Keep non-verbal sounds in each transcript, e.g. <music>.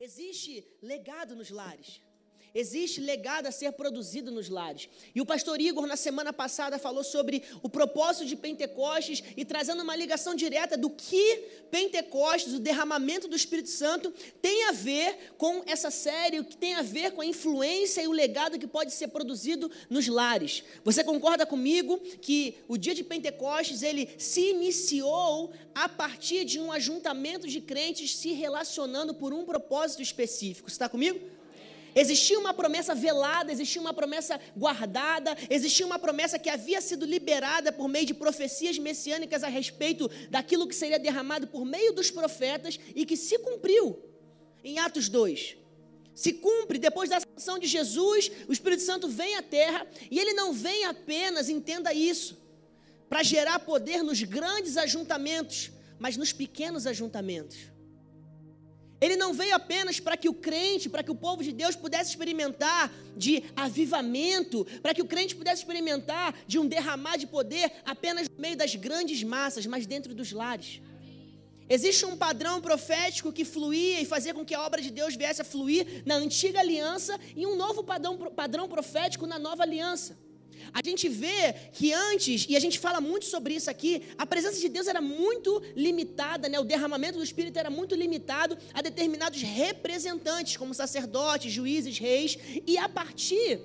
Existe legado nos lares. Existe legado a ser produzido nos lares. E o pastor Igor, na semana passada, falou sobre o propósito de Pentecostes e trazendo uma ligação direta do que Pentecostes, o derramamento do Espírito Santo, tem a ver com essa série, o que tem a ver com a influência e o legado que pode ser produzido nos lares. Você concorda comigo que o dia de Pentecostes ele se iniciou a partir de um ajuntamento de crentes se relacionando por um propósito específico? Você está comigo? Existia uma promessa velada, existia uma promessa guardada, existia uma promessa que havia sido liberada por meio de profecias messiânicas a respeito daquilo que seria derramado por meio dos profetas e que se cumpriu em Atos 2. Se cumpre depois da ascensão de Jesus, o Espírito Santo vem à terra e ele não vem apenas, entenda isso, para gerar poder nos grandes ajuntamentos, mas nos pequenos ajuntamentos. Ele não veio apenas para que o crente, para que o povo de Deus pudesse experimentar de avivamento, para que o crente pudesse experimentar de um derramar de poder apenas no meio das grandes massas, mas dentro dos lares. Existe um padrão profético que fluía e fazia com que a obra de Deus viesse a fluir na antiga aliança e um novo padrão, padrão profético na nova aliança. A gente vê que antes, e a gente fala muito sobre isso aqui, a presença de Deus era muito limitada, né? o derramamento do Espírito era muito limitado a determinados representantes, como sacerdotes, juízes, reis, e a partir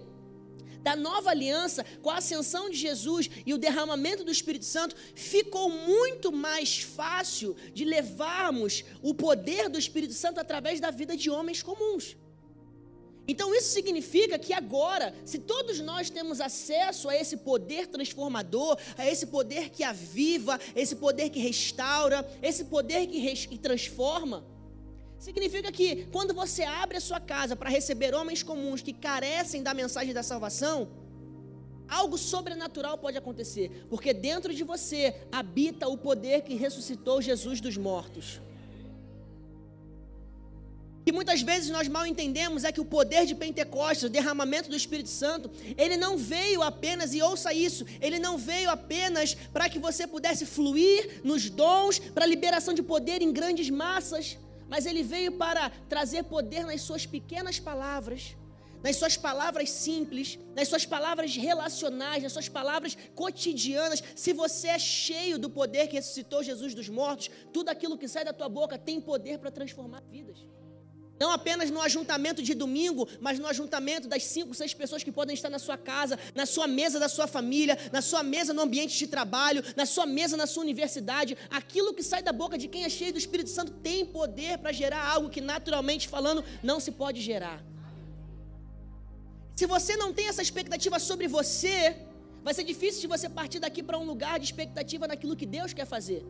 da nova aliança, com a ascensão de Jesus e o derramamento do Espírito Santo, ficou muito mais fácil de levarmos o poder do Espírito Santo através da vida de homens comuns. Então isso significa que agora, se todos nós temos acesso a esse poder transformador, a esse poder que aviva, esse poder que restaura, esse poder que, res, que transforma, significa que quando você abre a sua casa para receber homens comuns que carecem da mensagem da salvação, algo sobrenatural pode acontecer, porque dentro de você habita o poder que ressuscitou Jesus dos mortos que muitas vezes nós mal entendemos é que o poder de Pentecostes, o derramamento do Espírito Santo, ele não veio apenas, e ouça isso, ele não veio apenas para que você pudesse fluir nos dons, para liberação de poder em grandes massas, mas ele veio para trazer poder nas suas pequenas palavras, nas suas palavras simples, nas suas palavras relacionais, nas suas palavras cotidianas. Se você é cheio do poder que ressuscitou Jesus dos mortos, tudo aquilo que sai da tua boca tem poder para transformar vidas. Não apenas no ajuntamento de domingo, mas no ajuntamento das cinco, seis pessoas que podem estar na sua casa, na sua mesa da sua família, na sua mesa no ambiente de trabalho, na sua mesa na sua universidade. Aquilo que sai da boca de quem é cheio do Espírito Santo tem poder para gerar algo que, naturalmente falando, não se pode gerar. Se você não tem essa expectativa sobre você, vai ser difícil de você partir daqui para um lugar de expectativa naquilo que Deus quer fazer.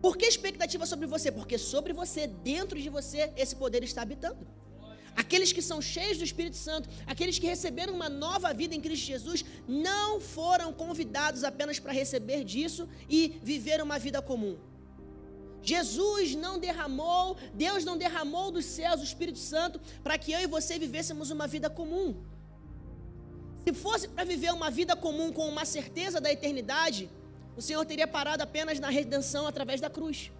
Por que expectativa sobre você? Porque sobre você, dentro de você, esse poder está habitando. Aqueles que são cheios do Espírito Santo, aqueles que receberam uma nova vida em Cristo Jesus, não foram convidados apenas para receber disso e viver uma vida comum. Jesus não derramou, Deus não derramou dos céus o Espírito Santo para que eu e você vivêssemos uma vida comum. Se fosse para viver uma vida comum com uma certeza da eternidade, o Senhor teria parado apenas na redenção através da cruz.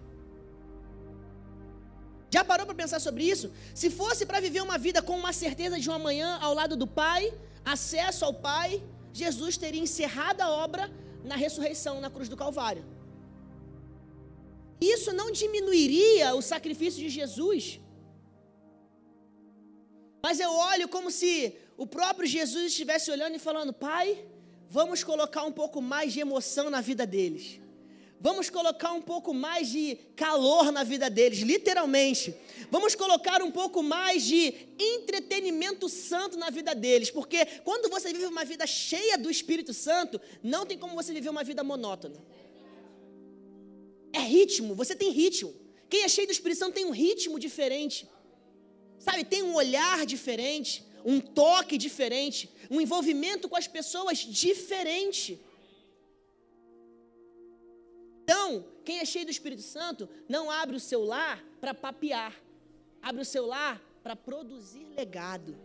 Já parou para pensar sobre isso? Se fosse para viver uma vida com uma certeza de um amanhã ao lado do Pai, acesso ao Pai, Jesus teria encerrado a obra na ressurreição na cruz do Calvário. Isso não diminuiria o sacrifício de Jesus. Mas eu olho como se o próprio Jesus estivesse olhando e falando: Pai, vamos colocar um pouco mais de emoção na vida deles. Vamos colocar um pouco mais de calor na vida deles, literalmente. Vamos colocar um pouco mais de entretenimento santo na vida deles, porque quando você vive uma vida cheia do Espírito Santo, não tem como você viver uma vida monótona. É ritmo, você tem ritmo. Quem é cheio do Espírito Santo tem um ritmo diferente, sabe? Tem um olhar diferente um toque diferente, um envolvimento com as pessoas diferente. Então, quem é cheio do Espírito Santo não abre o seu lar para papear, abre o seu lar para produzir legado.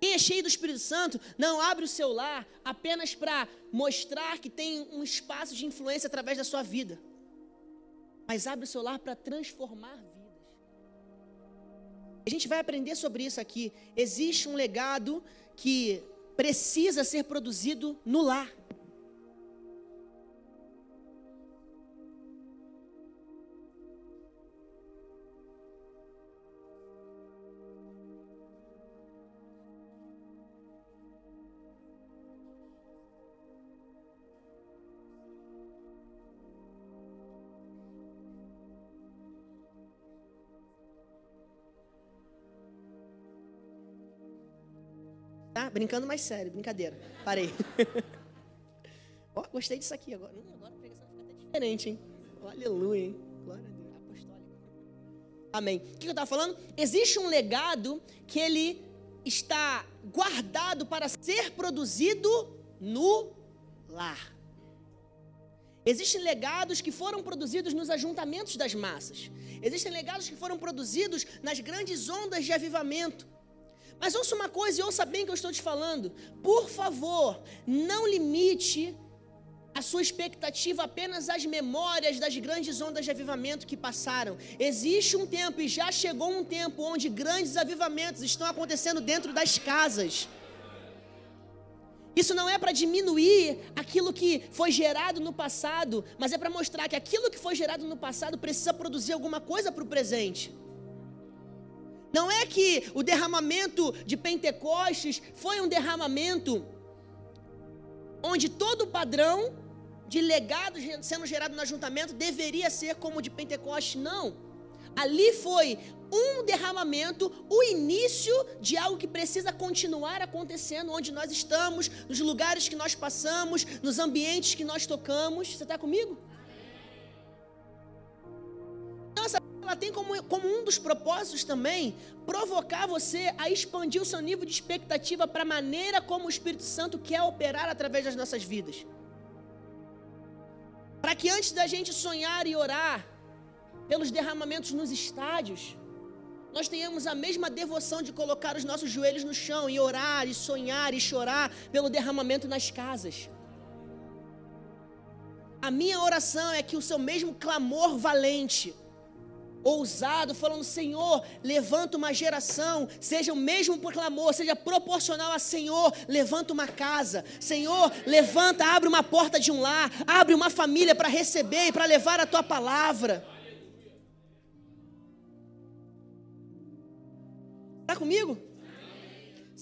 Quem é cheio do Espírito Santo não abre o seu lar apenas para mostrar que tem um espaço de influência através da sua vida mas abre o seu lar para transformar. A gente vai aprender sobre isso aqui. Existe um legado que precisa ser produzido no lar. Brincando mais sério, brincadeira. Parei. <laughs> Ó, gostei disso aqui agora. Hum, agora a pregação fica até diferente, hein? Oh, aleluia, hein? Glória a Deus. Apostólico. Amém. O que eu estava falando? Existe um legado que ele está guardado para ser produzido no lar. Existem legados que foram produzidos nos ajuntamentos das massas. Existem legados que foram produzidos nas grandes ondas de avivamento. Mas ouça uma coisa e ouça bem o que eu estou te falando. Por favor, não limite a sua expectativa apenas às memórias das grandes ondas de avivamento que passaram. Existe um tempo e já chegou um tempo onde grandes avivamentos estão acontecendo dentro das casas. Isso não é para diminuir aquilo que foi gerado no passado, mas é para mostrar que aquilo que foi gerado no passado precisa produzir alguma coisa para o presente. Não é que o derramamento de Pentecostes foi um derramamento onde todo o padrão de legado sendo gerado no ajuntamento deveria ser como o de Pentecostes. Não. Ali foi um derramamento, o início de algo que precisa continuar acontecendo onde nós estamos, nos lugares que nós passamos, nos ambientes que nós tocamos. Você está comigo? Ela tem como, como um dos propósitos também provocar você a expandir o seu nível de expectativa para a maneira como o Espírito Santo quer operar através das nossas vidas. Para que antes da gente sonhar e orar pelos derramamentos nos estádios, nós tenhamos a mesma devoção de colocar os nossos joelhos no chão e orar e sonhar e chorar pelo derramamento nas casas. A minha oração é que o seu mesmo clamor valente, ousado, falando: Senhor, levanta uma geração, seja o mesmo clamor, seja proporcional a Senhor, levanta uma casa, Senhor, levanta, abre uma porta de um lar, abre uma família para receber e para levar a tua palavra. Está comigo?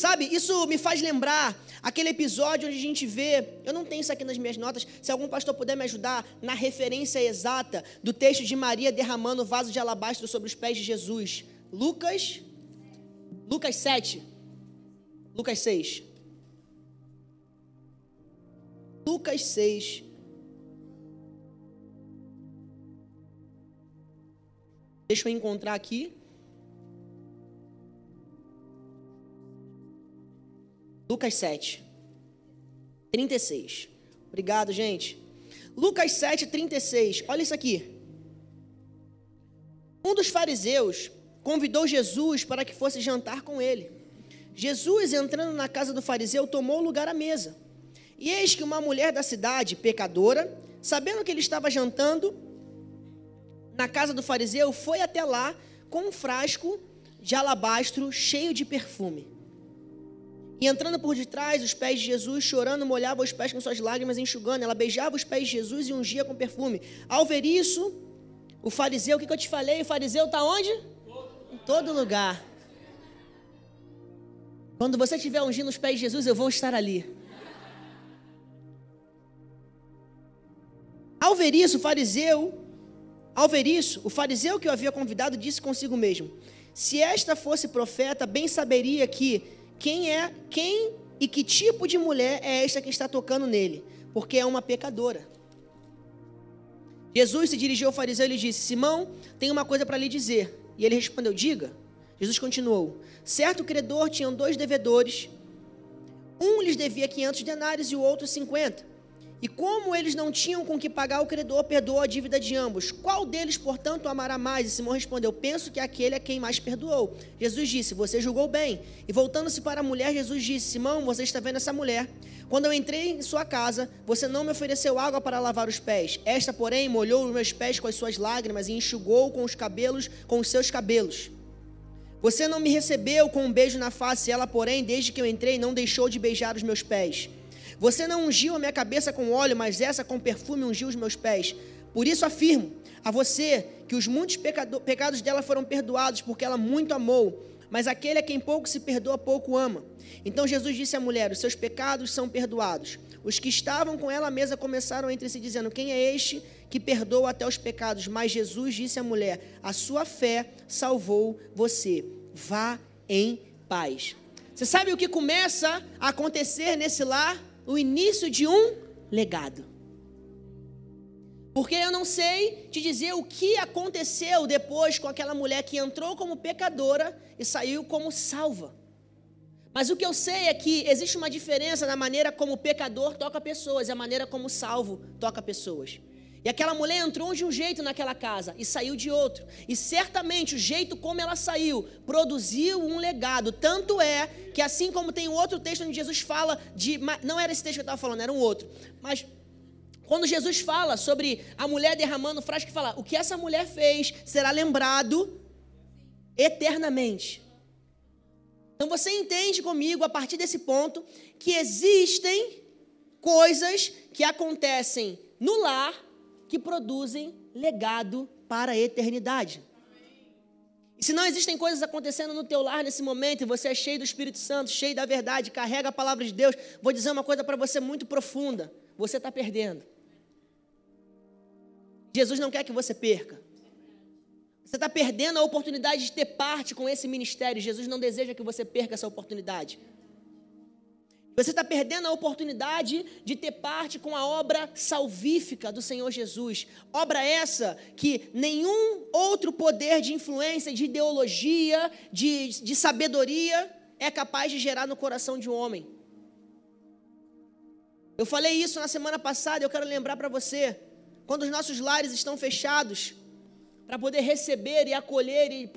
Sabe, isso me faz lembrar Aquele episódio onde a gente vê, eu não tenho isso aqui nas minhas notas, se algum pastor puder me ajudar na referência exata do texto de Maria derramando o vaso de alabastro sobre os pés de Jesus. Lucas, Lucas 7, Lucas 6. Lucas 6. Deixa eu encontrar aqui. Lucas 7, 36. Obrigado, gente. Lucas 7, 36. Olha isso aqui. Um dos fariseus convidou Jesus para que fosse jantar com ele. Jesus, entrando na casa do fariseu, tomou lugar à mesa. E eis que uma mulher da cidade, pecadora, sabendo que ele estava jantando na casa do fariseu, foi até lá com um frasco de alabastro cheio de perfume. E entrando por detrás, os pés de Jesus, chorando, molhava os pés com suas lágrimas, enxugando. Ela beijava os pés de Jesus e ungia com perfume. Ao ver isso, o fariseu, o que, eu te falei? O fariseu está onde? Em todo lugar. Quando você estiver ungindo os pés de Jesus, eu vou estar ali. Ao ver isso, o fariseu, ao ver isso, o fariseu que o havia convidado disse consigo mesmo: Se esta fosse profeta, bem saberia que quem é, quem e que tipo de mulher é esta que está tocando nele? Porque é uma pecadora. Jesus se dirigiu ao fariseu e lhe disse: Simão, tenho uma coisa para lhe dizer. E ele respondeu: Diga. Jesus continuou: Certo credor tinha dois devedores. Um lhes devia 500 denários e o outro 50. E como eles não tinham com que pagar o credor, perdoou a dívida de ambos. Qual deles, portanto, amará mais? E Simão respondeu: Penso que aquele é quem mais perdoou. Jesus disse: Você julgou bem. E voltando-se para a mulher, Jesus disse: Simão, você está vendo essa mulher? Quando eu entrei em sua casa, você não me ofereceu água para lavar os pés. Esta, porém, molhou os meus pés com as suas lágrimas e enxugou com os cabelos, com os seus cabelos. Você não me recebeu com um beijo na face, ela, porém, desde que eu entrei, não deixou de beijar os meus pés. Você não ungiu a minha cabeça com óleo, mas essa com perfume ungiu os meus pés. Por isso afirmo a você que os muitos pecados dela foram perdoados, porque ela muito amou. Mas aquele a quem pouco se perdoa, pouco ama. Então Jesus disse à mulher: Os seus pecados são perdoados. Os que estavam com ela à mesa começaram entre si, dizendo: Quem é este que perdoa até os pecados? Mas Jesus disse à mulher: A sua fé salvou você. Vá em paz. Você sabe o que começa a acontecer nesse lar? O início de um legado. Porque eu não sei te dizer o que aconteceu depois com aquela mulher que entrou como pecadora e saiu como salva. Mas o que eu sei é que existe uma diferença na maneira como o pecador toca pessoas e a maneira como o salvo toca pessoas. E aquela mulher entrou de um jeito naquela casa e saiu de outro. E certamente o jeito como ela saiu produziu um legado. Tanto é que, assim como tem outro texto onde Jesus fala de. Não era esse texto que eu estava falando, era um outro. Mas quando Jesus fala sobre a mulher derramando frase que fala: o que essa mulher fez será lembrado eternamente. Então você entende comigo, a partir desse ponto, que existem coisas que acontecem no lar que produzem legado para a eternidade. E se não existem coisas acontecendo no teu lar nesse momento, e você é cheio do Espírito Santo, cheio da verdade, carrega a palavra de Deus, vou dizer uma coisa para você muito profunda: você está perdendo. Jesus não quer que você perca. Você está perdendo a oportunidade de ter parte com esse ministério. Jesus não deseja que você perca essa oportunidade. Você está perdendo a oportunidade de ter parte com a obra salvífica do Senhor Jesus. Obra essa que nenhum outro poder de influência, de ideologia, de, de sabedoria é capaz de gerar no coração de um homem. Eu falei isso na semana passada, eu quero lembrar para você. Quando os nossos lares estão fechados, para poder receber e acolher e,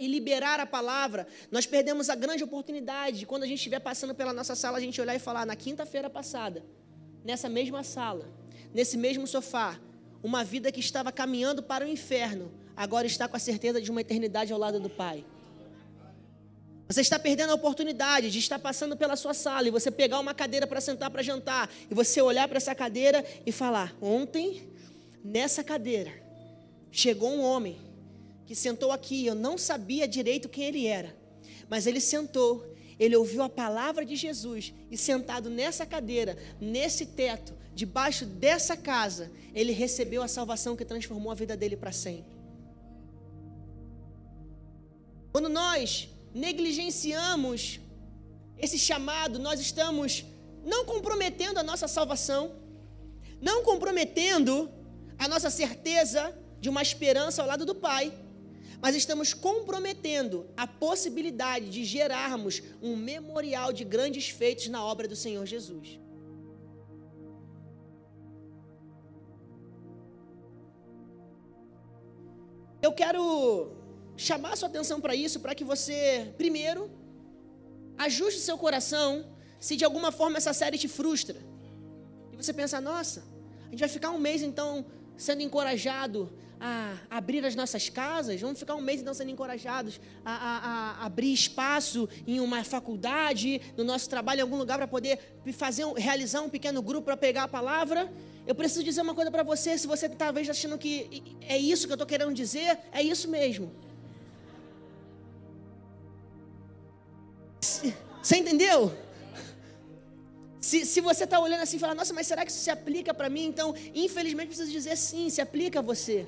e, liberar a palavra, nós perdemos a grande oportunidade de quando a gente estiver passando pela nossa sala, a gente olhar e falar, na quinta-feira passada, nessa mesma sala, nesse mesmo sofá, uma vida que estava caminhando para o inferno, agora está com a certeza de uma eternidade ao lado do Pai. Você está perdendo a oportunidade de estar passando pela sua sala e você pegar uma cadeira para sentar para jantar e você olhar para essa cadeira e falar: ontem, nessa cadeira, chegou um homem que sentou aqui, eu não sabia direito quem ele era, mas ele sentou, ele ouviu a palavra de Jesus e sentado nessa cadeira, nesse teto, debaixo dessa casa, ele recebeu a salvação que transformou a vida dele para sempre. Quando nós negligenciamos esse chamado, nós estamos não comprometendo a nossa salvação, não comprometendo a nossa certeza de uma esperança ao lado do Pai, mas estamos comprometendo a possibilidade de gerarmos um memorial de grandes feitos na obra do Senhor Jesus. Eu quero chamar sua atenção para isso, para que você, primeiro, ajuste seu coração se de alguma forma essa série te frustra. E você pensa, nossa, a gente vai ficar um mês então sendo encorajado a abrir as nossas casas, vamos ficar um mês então sendo encorajados a, a, a abrir espaço em uma faculdade, no nosso trabalho, em algum lugar para poder fazer, realizar um pequeno grupo para pegar a palavra. Eu preciso dizer uma coisa para você, se você talvez achando que é isso que eu estou querendo dizer, é isso mesmo. Você entendeu? Se, se você está olhando assim e fala, nossa, mas será que isso se aplica para mim? Então, infelizmente, preciso dizer sim, se aplica a você.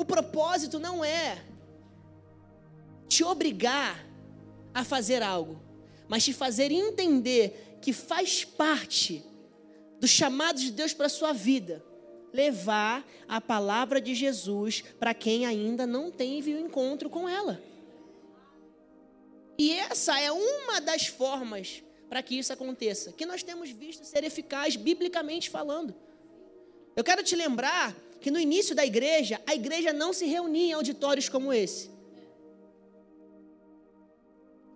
O propósito não é te obrigar a fazer algo, mas te fazer entender que faz parte do chamado de Deus para a sua vida levar a palavra de Jesus para quem ainda não teve o encontro com ela. E essa é uma das formas para que isso aconteça? Que nós temos visto ser eficaz, biblicamente falando. Eu quero te lembrar que no início da igreja, a igreja não se reunia em auditórios como esse.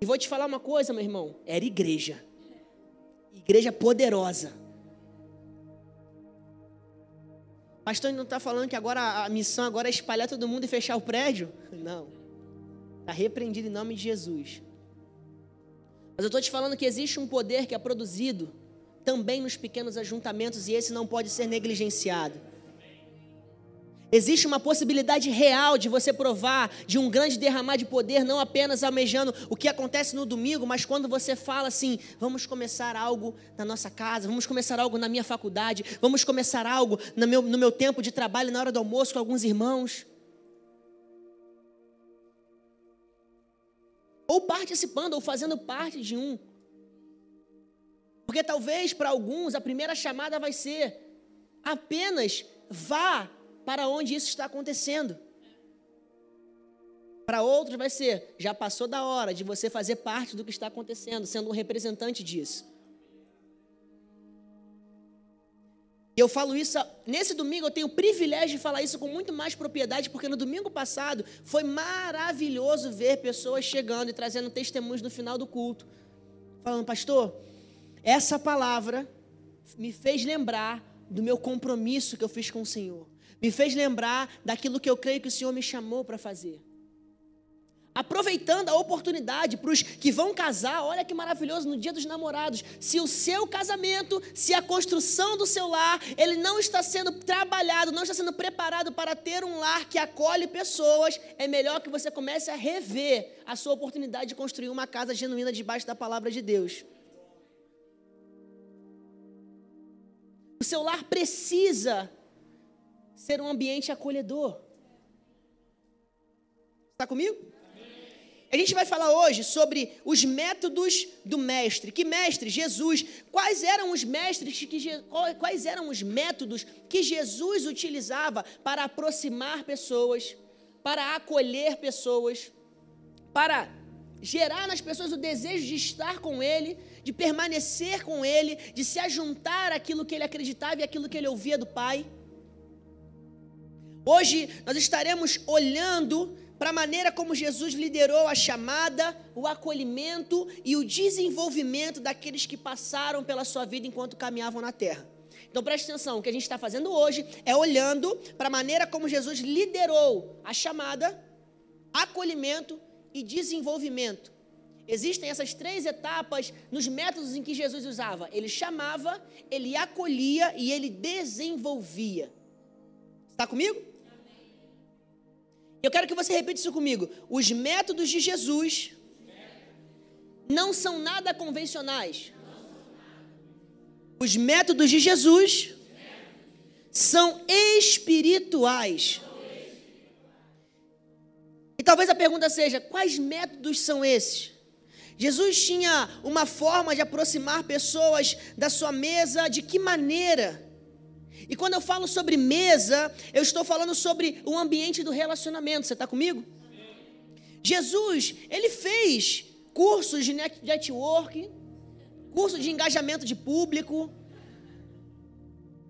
E vou te falar uma coisa, meu irmão: era igreja. Igreja poderosa. Pastor não está falando que agora a missão agora é espalhar todo mundo e fechar o prédio? Não. Está repreendido em nome de Jesus. Mas eu estou te falando que existe um poder que é produzido também nos pequenos ajuntamentos e esse não pode ser negligenciado. Existe uma possibilidade real de você provar de um grande derramar de poder, não apenas almejando o que acontece no domingo, mas quando você fala assim: vamos começar algo na nossa casa, vamos começar algo na minha faculdade, vamos começar algo no meu, no meu tempo de trabalho, na hora do almoço com alguns irmãos. Ou participando, ou fazendo parte de um. Porque talvez para alguns a primeira chamada vai ser apenas vá para onde isso está acontecendo. Para outros vai ser, já passou da hora de você fazer parte do que está acontecendo, sendo um representante disso. E eu falo isso, nesse domingo eu tenho o privilégio de falar isso com muito mais propriedade, porque no domingo passado foi maravilhoso ver pessoas chegando e trazendo testemunhos no final do culto. Falando, pastor, essa palavra me fez lembrar do meu compromisso que eu fiz com o Senhor. Me fez lembrar daquilo que eu creio que o Senhor me chamou para fazer aproveitando a oportunidade para os que vão casar, olha que maravilhoso no dia dos namorados. Se o seu casamento, se a construção do seu lar, ele não está sendo trabalhado, não está sendo preparado para ter um lar que acolhe pessoas, é melhor que você comece a rever a sua oportunidade de construir uma casa genuína debaixo da palavra de Deus. O seu lar precisa ser um ambiente acolhedor. Está comigo? A gente vai falar hoje sobre os métodos do mestre. Que mestre? Jesus. Quais eram os mestres que quais eram os métodos que Jesus utilizava para aproximar pessoas, para acolher pessoas, para gerar nas pessoas o desejo de estar com ele, de permanecer com ele, de se ajuntar àquilo que ele acreditava e aquilo que ele ouvia do Pai. Hoje nós estaremos olhando para a maneira como Jesus liderou a chamada, o acolhimento e o desenvolvimento daqueles que passaram pela sua vida enquanto caminhavam na terra. Então preste atenção, o que a gente está fazendo hoje é olhando para a maneira como Jesus liderou a chamada, acolhimento e desenvolvimento. Existem essas três etapas nos métodos em que Jesus usava. Ele chamava, ele acolhia e ele desenvolvia. Está comigo? Eu quero que você repita isso comigo. Os métodos de Jesus não são nada convencionais. Os métodos de Jesus são espirituais. E talvez a pergunta seja: quais métodos são esses? Jesus tinha uma forma de aproximar pessoas da sua mesa, de que maneira? E quando eu falo sobre mesa, eu estou falando sobre o ambiente do relacionamento. Você está comigo? Jesus, ele fez cursos de network, curso de engajamento de público.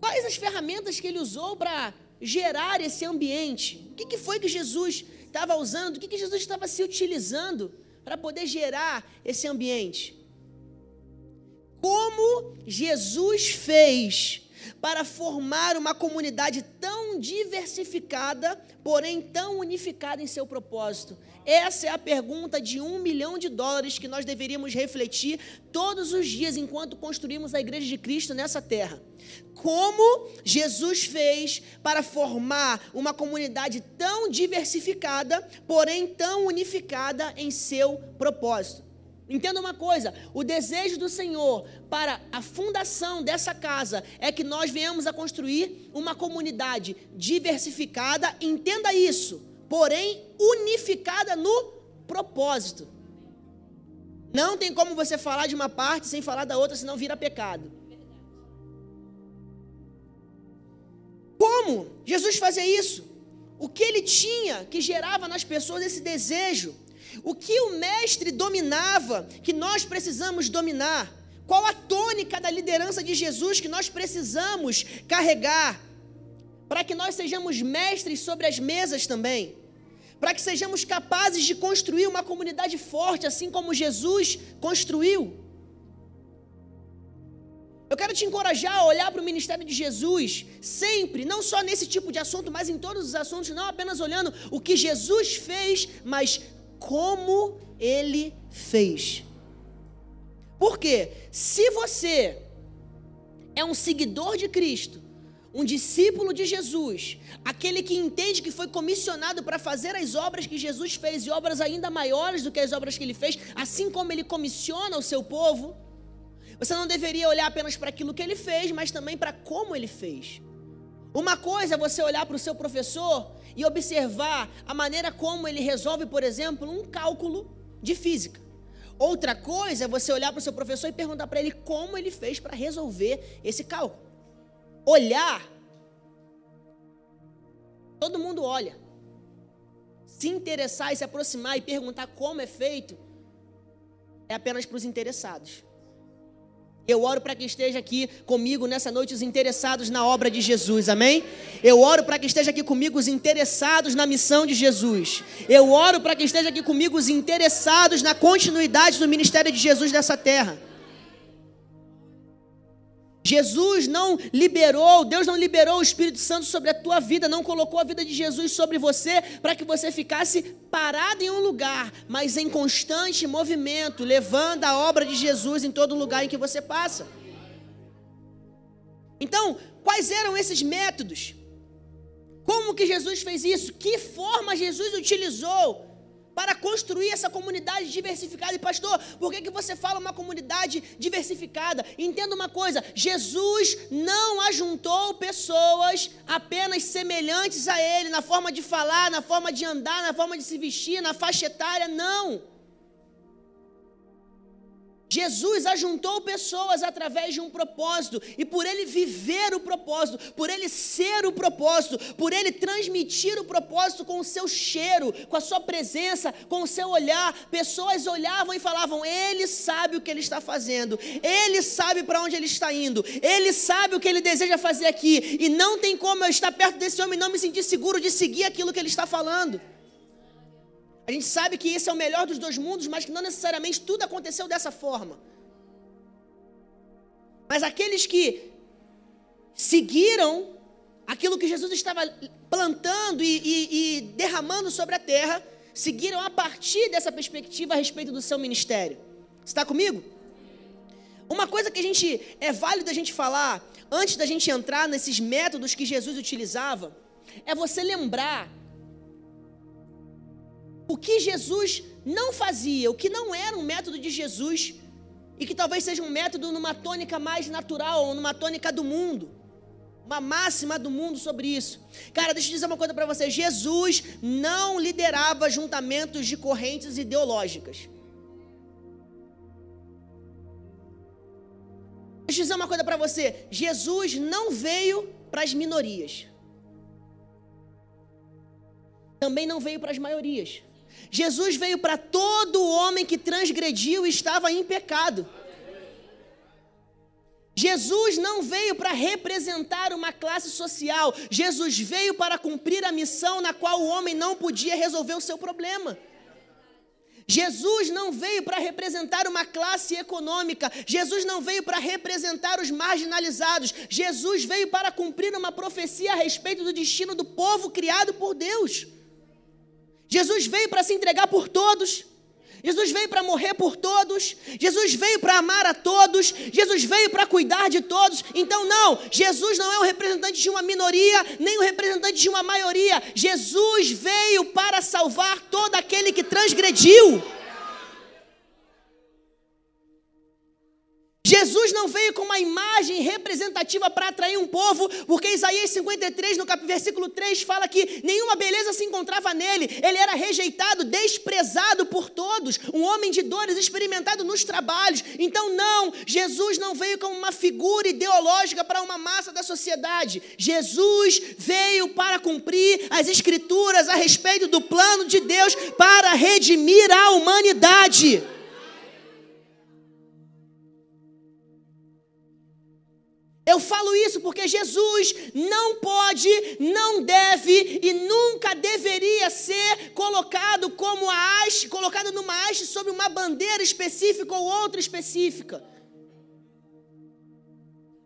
Quais as ferramentas que ele usou para gerar esse ambiente? O que, que foi que Jesus estava usando? O que, que Jesus estava se utilizando para poder gerar esse ambiente? Como Jesus fez para formar uma comunidade tão diversificada, porém tão unificada em seu propósito? Essa é a pergunta de um milhão de dólares que nós deveríamos refletir todos os dias enquanto construímos a igreja de Cristo nessa terra. Como Jesus fez para formar uma comunidade tão diversificada, porém tão unificada em seu propósito? Entenda uma coisa: o desejo do Senhor para a fundação dessa casa é que nós venhamos a construir uma comunidade diversificada, entenda isso, porém unificada no propósito. Não tem como você falar de uma parte sem falar da outra, senão vira pecado. Como Jesus fazia isso? O que ele tinha que gerava nas pessoas esse desejo? O que o mestre dominava, que nós precisamos dominar? Qual a tônica da liderança de Jesus que nós precisamos carregar para que nós sejamos mestres sobre as mesas também? Para que sejamos capazes de construir uma comunidade forte, assim como Jesus construiu? Eu quero te encorajar a olhar para o ministério de Jesus, sempre, não só nesse tipo de assunto, mas em todos os assuntos, não apenas olhando o que Jesus fez, mas como ele fez. Por quê? Se você é um seguidor de Cristo, um discípulo de Jesus, aquele que entende que foi comissionado para fazer as obras que Jesus fez e obras ainda maiores do que as obras que ele fez, assim como ele comissiona o seu povo, você não deveria olhar apenas para aquilo que ele fez, mas também para como ele fez. Uma coisa é você olhar para o seu professor e observar a maneira como ele resolve, por exemplo, um cálculo de física. Outra coisa é você olhar para o seu professor e perguntar para ele como ele fez para resolver esse cálculo. Olhar, todo mundo olha. Se interessar e se aproximar e perguntar como é feito, é apenas para os interessados. Eu oro para que esteja aqui comigo nessa noite os interessados na obra de Jesus, amém? Eu oro para que esteja aqui comigo os interessados na missão de Jesus. Eu oro para que esteja aqui comigo os interessados na continuidade do ministério de Jesus nessa terra. Jesus não liberou, Deus não liberou o Espírito Santo sobre a tua vida, não colocou a vida de Jesus sobre você para que você ficasse parado em um lugar, mas em constante movimento, levando a obra de Jesus em todo lugar em que você passa. Então, quais eram esses métodos? Como que Jesus fez isso? Que forma Jesus utilizou? Para construir essa comunidade diversificada. E pastor, por que, que você fala uma comunidade diversificada? Entenda uma coisa: Jesus não ajuntou pessoas apenas semelhantes a Ele, na forma de falar, na forma de andar, na forma de se vestir, na faixa etária, não. Jesus ajuntou pessoas através de um propósito, e por ele viver o propósito, por ele ser o propósito, por ele transmitir o propósito com o seu cheiro, com a sua presença, com o seu olhar, pessoas olhavam e falavam: Ele sabe o que ele está fazendo, ele sabe para onde ele está indo, ele sabe o que ele deseja fazer aqui, e não tem como eu estar perto desse homem e não me sentir seguro de seguir aquilo que ele está falando. A gente sabe que esse é o melhor dos dois mundos, mas que não necessariamente tudo aconteceu dessa forma. Mas aqueles que seguiram aquilo que Jesus estava plantando e, e, e, derramando sobre a terra, seguiram a partir dessa perspectiva a respeito do seu ministério. Está comigo? Uma coisa que a gente é válido a gente falar antes da gente entrar nesses métodos que Jesus utilizava é você lembrar o que Jesus não fazia, o que não era um método de Jesus, e que talvez seja um método numa tônica mais natural, ou numa tônica do mundo, uma máxima do mundo sobre isso. Cara, deixa eu dizer uma coisa para você: Jesus não liderava juntamentos de correntes ideológicas. Deixa eu dizer uma coisa para você: Jesus não veio para as minorias, também não veio para as maiorias. Jesus veio para todo homem que transgrediu e estava em pecado. Jesus não veio para representar uma classe social, Jesus veio para cumprir a missão na qual o homem não podia resolver o seu problema. Jesus não veio para representar uma classe econômica, Jesus não veio para representar os marginalizados, Jesus veio para cumprir uma profecia a respeito do destino do povo criado por Deus. Jesus veio para se entregar por todos. Jesus veio para morrer por todos, Jesus veio para amar a todos, Jesus veio para cuidar de todos. Então, não, Jesus não é o representante de uma minoria, nem o representante de uma maioria. Jesus veio para salvar todo aquele que transgrediu. Jesus não veio com uma imagem representativa para atrair um povo, porque Isaías 53, no versículo 3, fala que nenhuma beleza se encontrava nele, ele era rejeitado, desprezado por todos, um homem de dores, experimentado nos trabalhos. Então, não, Jesus não veio como uma figura ideológica para uma massa da sociedade. Jesus veio para cumprir as escrituras a respeito do plano de Deus para redimir a humanidade. Eu falo isso porque Jesus não pode, não deve e nunca deveria ser colocado como a haste, colocado numa haste sobre uma bandeira específica ou outra específica.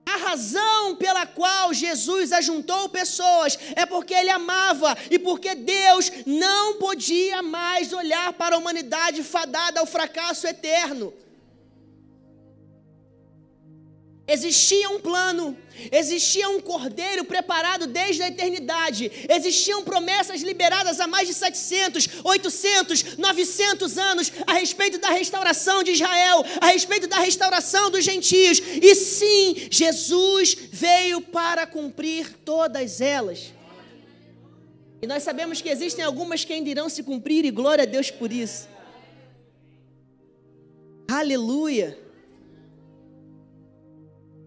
A razão pela qual Jesus ajuntou pessoas é porque ele amava e porque Deus não podia mais olhar para a humanidade fadada ao fracasso eterno. Existia um plano, existia um cordeiro preparado desde a eternidade, existiam promessas liberadas há mais de 700, 800, 900 anos a respeito da restauração de Israel, a respeito da restauração dos gentios, e sim, Jesus veio para cumprir todas elas. E nós sabemos que existem algumas que ainda irão se cumprir, e glória a Deus por isso. Aleluia.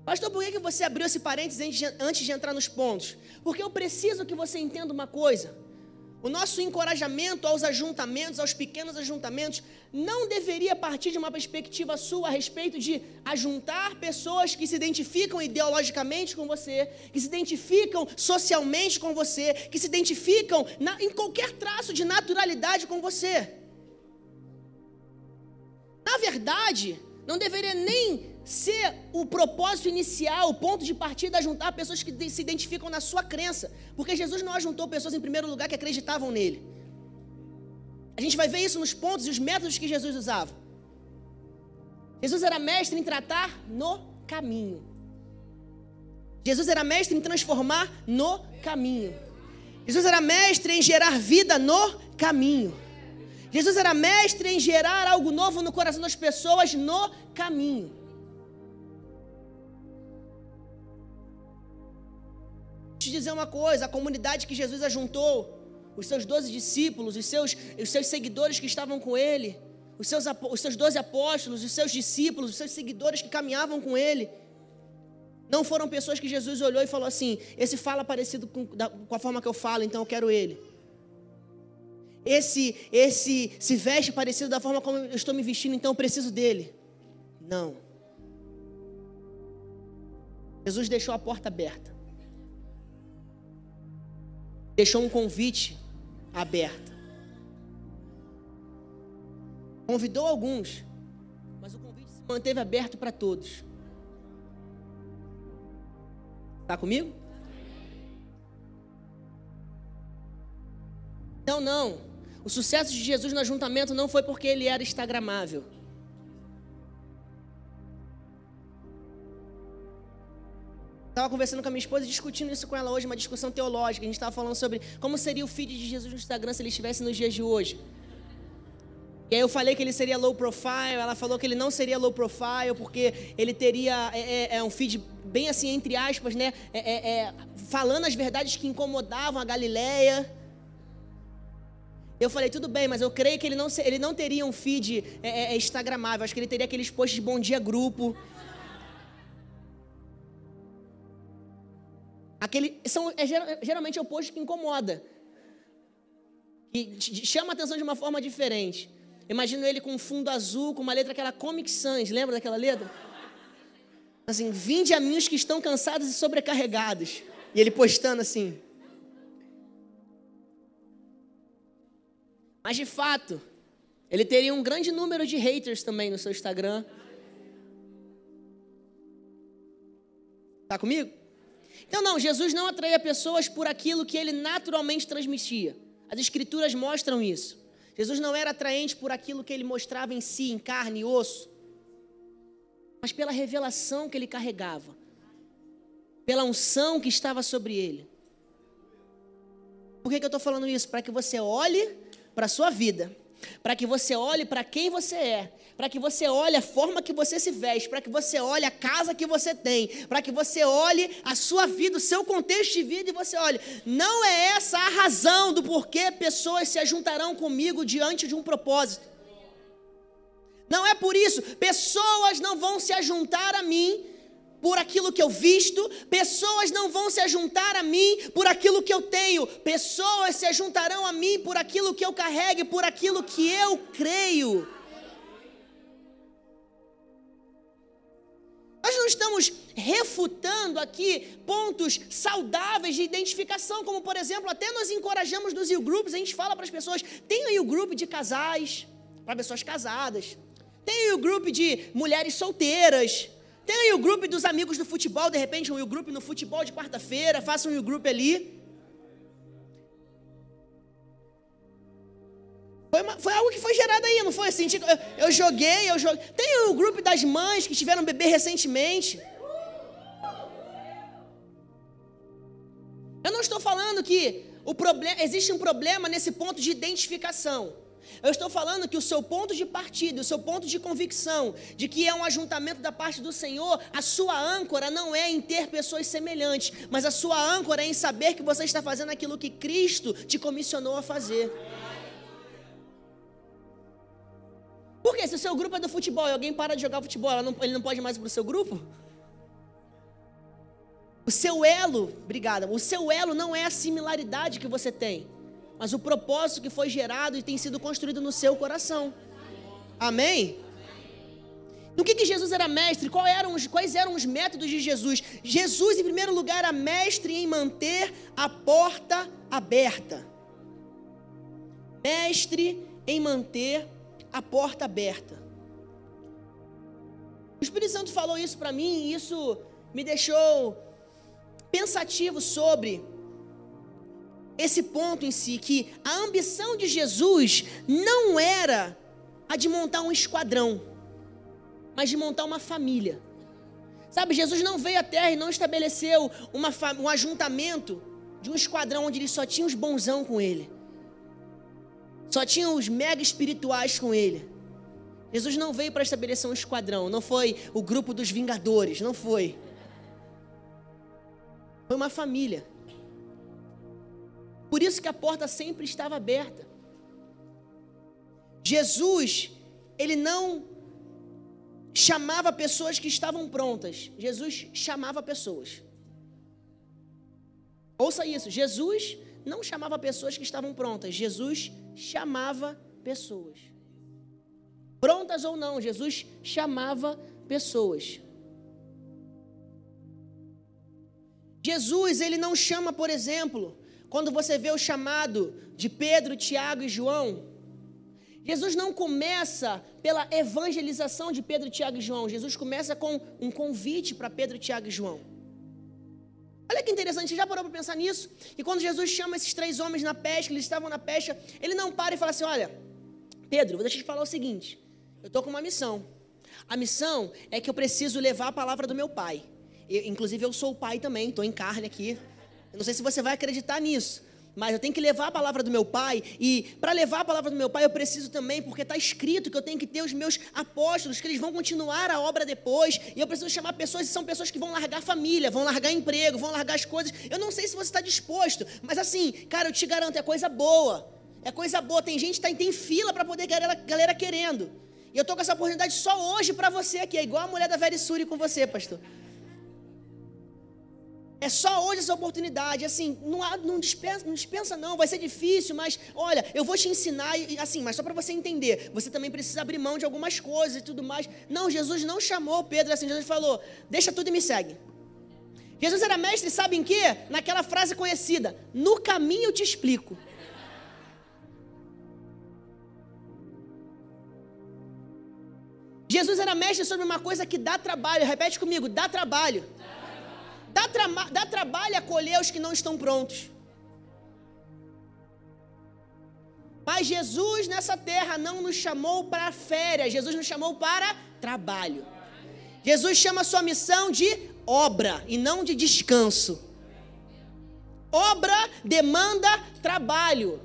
Pastor, por que você abriu esse parênteses antes de entrar nos pontos? Porque eu preciso que você entenda uma coisa. O nosso encorajamento aos ajuntamentos, aos pequenos ajuntamentos, não deveria partir de uma perspectiva sua a respeito de ajuntar pessoas que se identificam ideologicamente com você, que se identificam socialmente com você, que se identificam na, em qualquer traço de naturalidade com você. Na verdade, não deveria nem ser o propósito inicial, o ponto de partida é juntar pessoas que se identificam na sua crença. Porque Jesus não ajuntou pessoas em primeiro lugar que acreditavam nele. A gente vai ver isso nos pontos e os métodos que Jesus usava. Jesus era mestre em tratar no caminho. Jesus era mestre em transformar no caminho. Jesus era mestre em gerar vida no caminho. Jesus era mestre em gerar algo novo no coração das pessoas no caminho. Te dizer uma coisa: a comunidade que Jesus ajuntou, os seus doze discípulos, os seus, os seus seguidores que estavam com ele, os seus, os seus doze apóstolos, os seus discípulos, os seus seguidores que caminhavam com ele, não foram pessoas que Jesus olhou e falou assim: esse fala parecido com, da, com a forma que eu falo, então eu quero ele. Esse, esse se veste parecido da forma como eu estou me vestindo, então eu preciso dele. Não. Jesus deixou a porta aberta deixou um convite aberto. Convidou alguns, mas o convite se manteve aberto para todos. Está comigo? Então, não. O sucesso de Jesus no ajuntamento não foi porque ele era instagramável. Estava conversando com a minha esposa discutindo isso com ela hoje, uma discussão teológica. A gente estava falando sobre como seria o feed de Jesus no Instagram se ele estivesse nos dias de hoje. E aí eu falei que ele seria low profile, ela falou que ele não seria low profile, porque ele teria é, é, é um feed bem assim, entre aspas, né? É, é, é falando as verdades que incomodavam a Galileia. Eu falei, tudo bem, mas eu creio que ele não, ele não teria um feed é, instagramável. Acho que ele teria aqueles posts de bom dia grupo. Aquele, são, é, geralmente é o post que incomoda. Que chama a atenção de uma forma diferente. Imagino ele com um fundo azul, com uma letra aquela Comic Sans, lembra daquela letra? Assim, vinde a mim os que estão cansados e sobrecarregados. E ele postando assim. Mas de fato, ele teria um grande número de haters também no seu Instagram. Tá comigo? Então, não, Jesus não atraía pessoas por aquilo que ele naturalmente transmitia. As Escrituras mostram isso. Jesus não era atraente por aquilo que ele mostrava em si, em carne e osso, mas pela revelação que ele carregava, pela unção que estava sobre ele. Por que, que eu estou falando isso? Para que você olhe para a sua vida para que você olhe para quem você é, para que você olhe a forma que você se veste, para que você olhe a casa que você tem, para que você olhe a sua vida, o seu contexto de vida e você olhe. Não é essa a razão do porquê pessoas se ajuntarão comigo diante de um propósito. Não é por isso, pessoas não vão se ajuntar a mim por aquilo que eu visto, pessoas não vão se ajuntar a mim por aquilo que eu tenho, pessoas se juntarão a mim por aquilo que eu carrego, por aquilo que eu creio. Nós não estamos refutando aqui pontos saudáveis de identificação, como por exemplo, até nós encorajamos nos e grupos, a gente fala para as pessoas, tem aí o grupo de casais, para pessoas casadas, tem o grupo de mulheres solteiras, tem o grupo dos amigos do futebol, de repente um grupo no futebol de quarta-feira, faça um grupo ali. Foi, uma, foi, algo que foi gerado aí, não foi assim? Tipo, eu, eu joguei, eu joguei. Tem o grupo das mães que tiveram bebê recentemente. Eu não estou falando que o problema, existe um problema nesse ponto de identificação. Eu estou falando que o seu ponto de partida, o seu ponto de convicção, de que é um ajuntamento da parte do Senhor, a sua âncora não é em ter pessoas semelhantes, mas a sua âncora é em saber que você está fazendo aquilo que Cristo te comissionou a fazer. Porque se o seu grupo é do futebol e alguém para de jogar futebol, ele não pode mais para o seu grupo? O seu elo, obrigada, o seu elo não é a similaridade que você tem, mas o propósito que foi gerado e tem sido construído no seu coração. Amém? No que, que Jesus era mestre? Eram os, quais eram os métodos de Jesus? Jesus, em primeiro lugar, era mestre em manter a porta aberta. Mestre em manter a porta aberta. O Espírito Santo falou isso para mim e isso me deixou pensativo sobre esse ponto em si, que a ambição de Jesus não era a de montar um esquadrão, mas de montar uma família. Sabe, Jesus não veio à terra e não estabeleceu uma, um ajuntamento de um esquadrão onde ele só tinha os bonzão com ele. Só tinha os mega espirituais com ele. Jesus não veio para estabelecer um esquadrão, não foi o grupo dos vingadores, não foi. Foi uma família. Por isso que a porta sempre estava aberta. Jesus, ele não chamava pessoas que estavam prontas. Jesus chamava pessoas. Ouça isso, Jesus não chamava pessoas que estavam prontas. Jesus chamava pessoas. Prontas ou não, Jesus chamava pessoas. Jesus, ele não chama, por exemplo, quando você vê o chamado de Pedro, Tiago e João, Jesus não começa pela evangelização de Pedro, Tiago e João. Jesus começa com um convite para Pedro, Tiago e João. Olha que interessante, você já parou para pensar nisso? E quando Jesus chama esses três homens na pesca, eles estavam na pesca, ele não para e fala assim: Olha, Pedro, vou deixar te falar o seguinte: eu estou com uma missão. A missão é que eu preciso levar a palavra do meu pai. Eu, inclusive, eu sou o pai também, estou em carne aqui. Eu não sei se você vai acreditar nisso mas eu tenho que levar a palavra do meu pai, e para levar a palavra do meu pai eu preciso também, porque está escrito que eu tenho que ter os meus apóstolos, que eles vão continuar a obra depois, e eu preciso chamar pessoas, e são pessoas que vão largar a família, vão largar emprego, vão largar as coisas. Eu não sei se você está disposto, mas assim, cara, eu te garanto, é coisa boa. É coisa boa, tem gente que tá, tem fila para poder galera, galera querendo. E eu estou com essa oportunidade só hoje para você aqui, é igual a mulher da Verisuri com você, pastor. É só hoje essa oportunidade. Assim, não, há, não, dispensa, não dispensa, não. Vai ser difícil, mas olha, eu vou te ensinar. Assim, mas só para você entender, você também precisa abrir mão de algumas coisas e tudo mais. Não, Jesus não chamou Pedro assim. Jesus falou: Deixa tudo e me segue. Jesus era mestre, sabe em quê? Naquela frase conhecida: No caminho eu te explico. Jesus era mestre sobre uma coisa que dá trabalho. Repete comigo: dá trabalho. Dá, tra dá trabalho acolher os que não estão prontos. Mas Jesus nessa terra não nos chamou para férias, Jesus nos chamou para trabalho. Jesus chama a sua missão de obra e não de descanso. Obra demanda trabalho.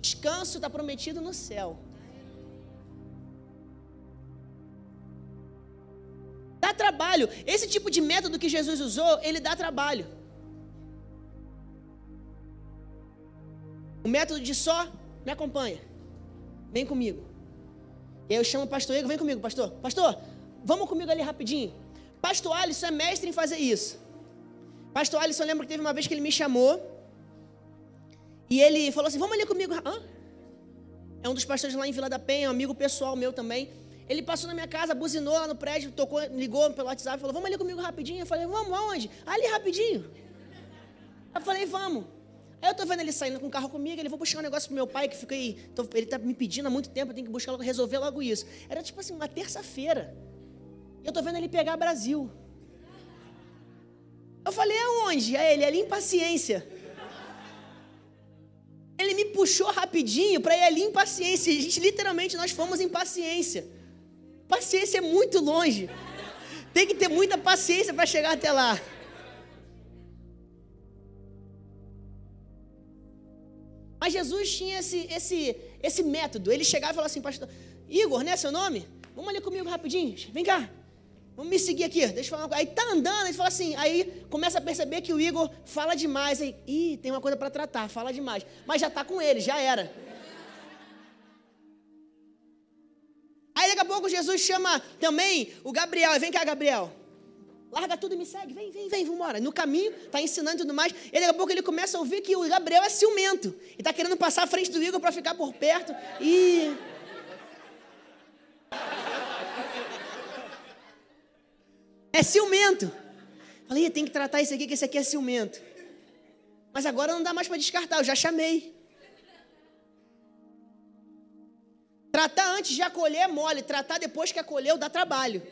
Descanso está prometido no céu. Trabalho. Esse tipo de método que Jesus usou, ele dá trabalho. O método de só me acompanha. Vem comigo. E aí eu chamo o pastor Ego, vem comigo, pastor. Pastor, vamos comigo ali rapidinho. Pastor Alisson é mestre em fazer isso. Pastor Alisson, lembra que teve uma vez que ele me chamou. E ele falou assim: Vamos ali comigo. Hã? É um dos pastores lá em Vila da Penha, um amigo pessoal meu também. Ele passou na minha casa, buzinou lá no prédio, tocou, ligou pelo WhatsApp, falou: Vamos ali comigo rapidinho. Eu falei: Vamos, aonde? Ali rapidinho. Eu falei: Vamos. Aí eu tô vendo ele saindo com o carro comigo, ele vou buscar um negócio pro meu pai que fiquei, tô, ele tá me pedindo há muito tempo, eu tenho que buscar logo, resolver logo isso. Era tipo assim, uma terça-feira. Eu tô vendo ele pegar Brasil. Eu falei, aonde? Aí ele, ali em paciência. Ele me puxou rapidinho para ir ali em paciência. A gente, literalmente, nós fomos em paciência. Paciência é muito longe. Tem que ter muita paciência para chegar até lá. Mas Jesus tinha esse, esse, esse método. Ele chegava e falava assim, pastor, Igor, né, seu nome? Vamos ali comigo rapidinho. Vem cá. Vamos me seguir aqui. Deixa eu falar uma coisa. Aí tá andando, ele fala assim, aí começa a perceber que o Igor fala demais. Aí, ih, tem uma coisa para tratar, fala demais. Mas já tá com ele, já era. Daqui a pouco Jesus chama também o Gabriel. Vem cá, Gabriel larga tudo e me segue, vem, vem, vem, vamos embora. No caminho, está ensinando e tudo mais. E daqui a pouco ele começa a ouvir que o Gabriel é ciumento. E está querendo passar à frente do Igor para ficar por perto. E. É ciumento. Falei, tem que tratar isso aqui, que esse aqui é ciumento. Mas agora não dá mais para descartar, eu já chamei. Tratar antes de acolher é mole, tratar depois que acolheu dá trabalho.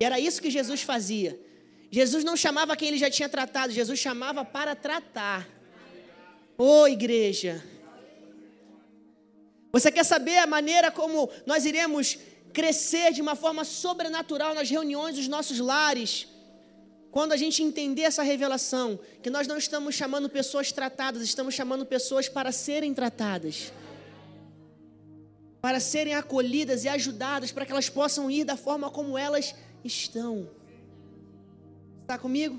E era isso que Jesus fazia. Jesus não chamava quem ele já tinha tratado, Jesus chamava para tratar. Ô oh, igreja. Você quer saber a maneira como nós iremos crescer de uma forma sobrenatural nas reuniões dos nossos lares? Quando a gente entender essa revelação, que nós não estamos chamando pessoas tratadas, estamos chamando pessoas para serem tratadas, para serem acolhidas e ajudadas, para que elas possam ir da forma como elas estão. Está comigo?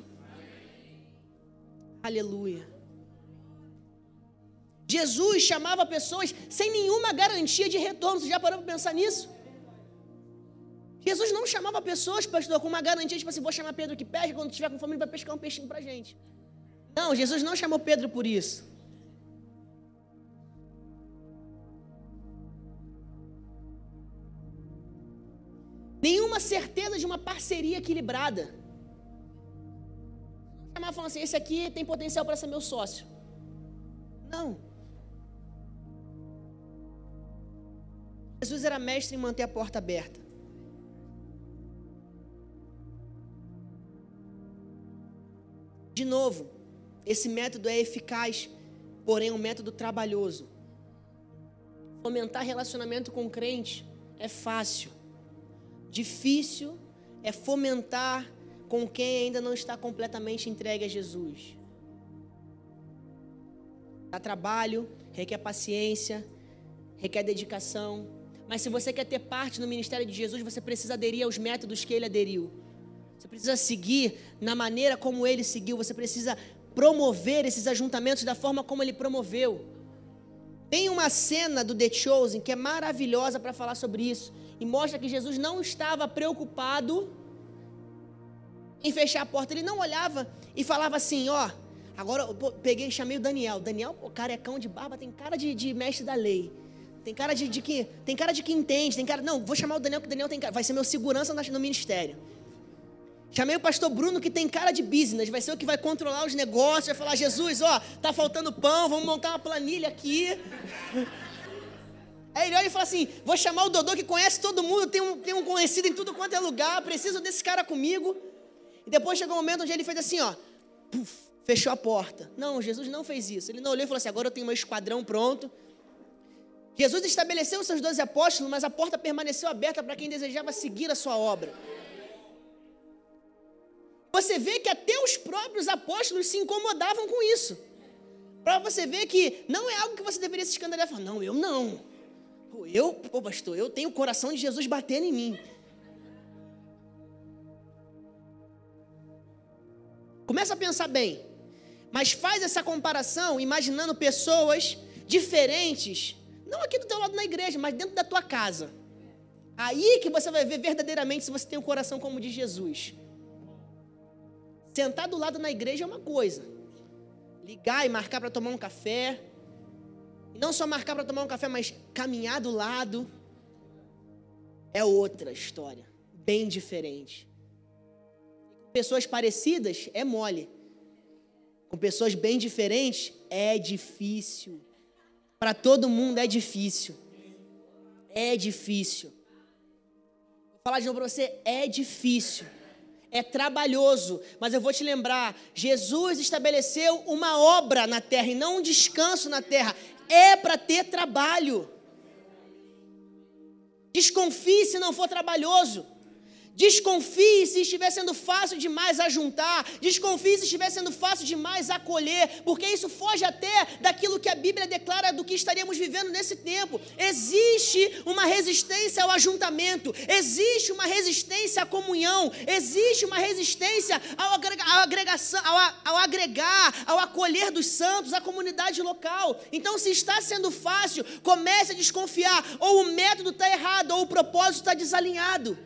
Aleluia. Jesus chamava pessoas sem nenhuma garantia de retorno. Você já parou para pensar nisso? Jesus não chamava pessoas, pastor, com uma garantia, tipo assim, vou chamar Pedro que pesca, quando tiver com fome ele vai pescar um peixinho para gente. Não, Jesus não chamou Pedro por isso. nenhuma certeza de uma parceria equilibrada. Chamar falando assim, esse aqui tem potencial para ser meu sócio. Não. Jesus era mestre em manter a porta aberta. De novo, esse método é eficaz, porém é um método trabalhoso. Fomentar relacionamento com crente é fácil. Difícil é fomentar com quem ainda não está completamente entregue a Jesus. Dá trabalho, requer paciência, requer dedicação. Mas se você quer ter parte no ministério de Jesus, você precisa aderir aos métodos que ele aderiu. Você precisa seguir na maneira como ele seguiu. Você precisa promover esses ajuntamentos da forma como ele promoveu. Tem uma cena do The Chosen que é maravilhosa para falar sobre isso e mostra que Jesus não estava preocupado em fechar a porta. Ele não olhava e falava assim: Ó, agora eu peguei e chamei o Daniel. Daniel, o carecão de barba, tem cara de, de mestre da lei. Tem cara de, de, que tem cara de que entende, tem cara. Não, vou chamar o Daniel, que o Daniel tem cara, vai ser meu segurança no ministério. Chamei o pastor Bruno, que tem cara de business, vai ser o que vai controlar os negócios, vai falar: Jesus, ó, tá faltando pão, vamos montar uma planilha aqui. <laughs> Aí ele olha e fala assim: vou chamar o Dodô que conhece todo mundo, tem um, tem um conhecido em tudo quanto é lugar, preciso desse cara comigo. E depois chegou um momento onde ele fez assim: ó, puf, fechou a porta. Não, Jesus não fez isso. Ele não olhou e falou assim: agora eu tenho meu esquadrão pronto. Jesus estabeleceu os seus doze apóstolos, mas a porta permaneceu aberta para quem desejava seguir a sua obra. Você vê que até os próprios apóstolos se incomodavam com isso. Para você ver que não é algo que você deveria se escandalizar. Falar, não, eu não. Eu, pô, pastor, eu tenho o coração de Jesus batendo em mim. Começa a pensar bem. Mas faz essa comparação imaginando pessoas diferentes, não aqui do teu lado na igreja, mas dentro da tua casa. Aí que você vai ver verdadeiramente se você tem o coração como de Jesus. Sentar do lado na igreja é uma coisa. Ligar e marcar para tomar um café. E não só marcar para tomar um café, mas caminhar do lado é outra história, bem diferente. Com pessoas parecidas é mole. Com pessoas bem diferentes é difícil. Para todo mundo é difícil. É difícil. Vou falar de novo para você, é difícil. É trabalhoso, mas eu vou te lembrar, Jesus estabeleceu uma obra na terra e não um descanso na terra. É para ter trabalho. Desconfie se não for trabalhoso. Desconfie se estiver sendo fácil demais a juntar, desconfie se estiver sendo fácil demais acolher, porque isso foge até daquilo que a Bíblia declara do que estaríamos vivendo nesse tempo. Existe uma resistência ao ajuntamento, existe uma resistência à comunhão, existe uma resistência ao, agrega, ao agregação, ao, ao agregar, ao acolher dos santos, a comunidade local. Então, se está sendo fácil, comece a desconfiar, ou o método está errado, ou o propósito está desalinhado.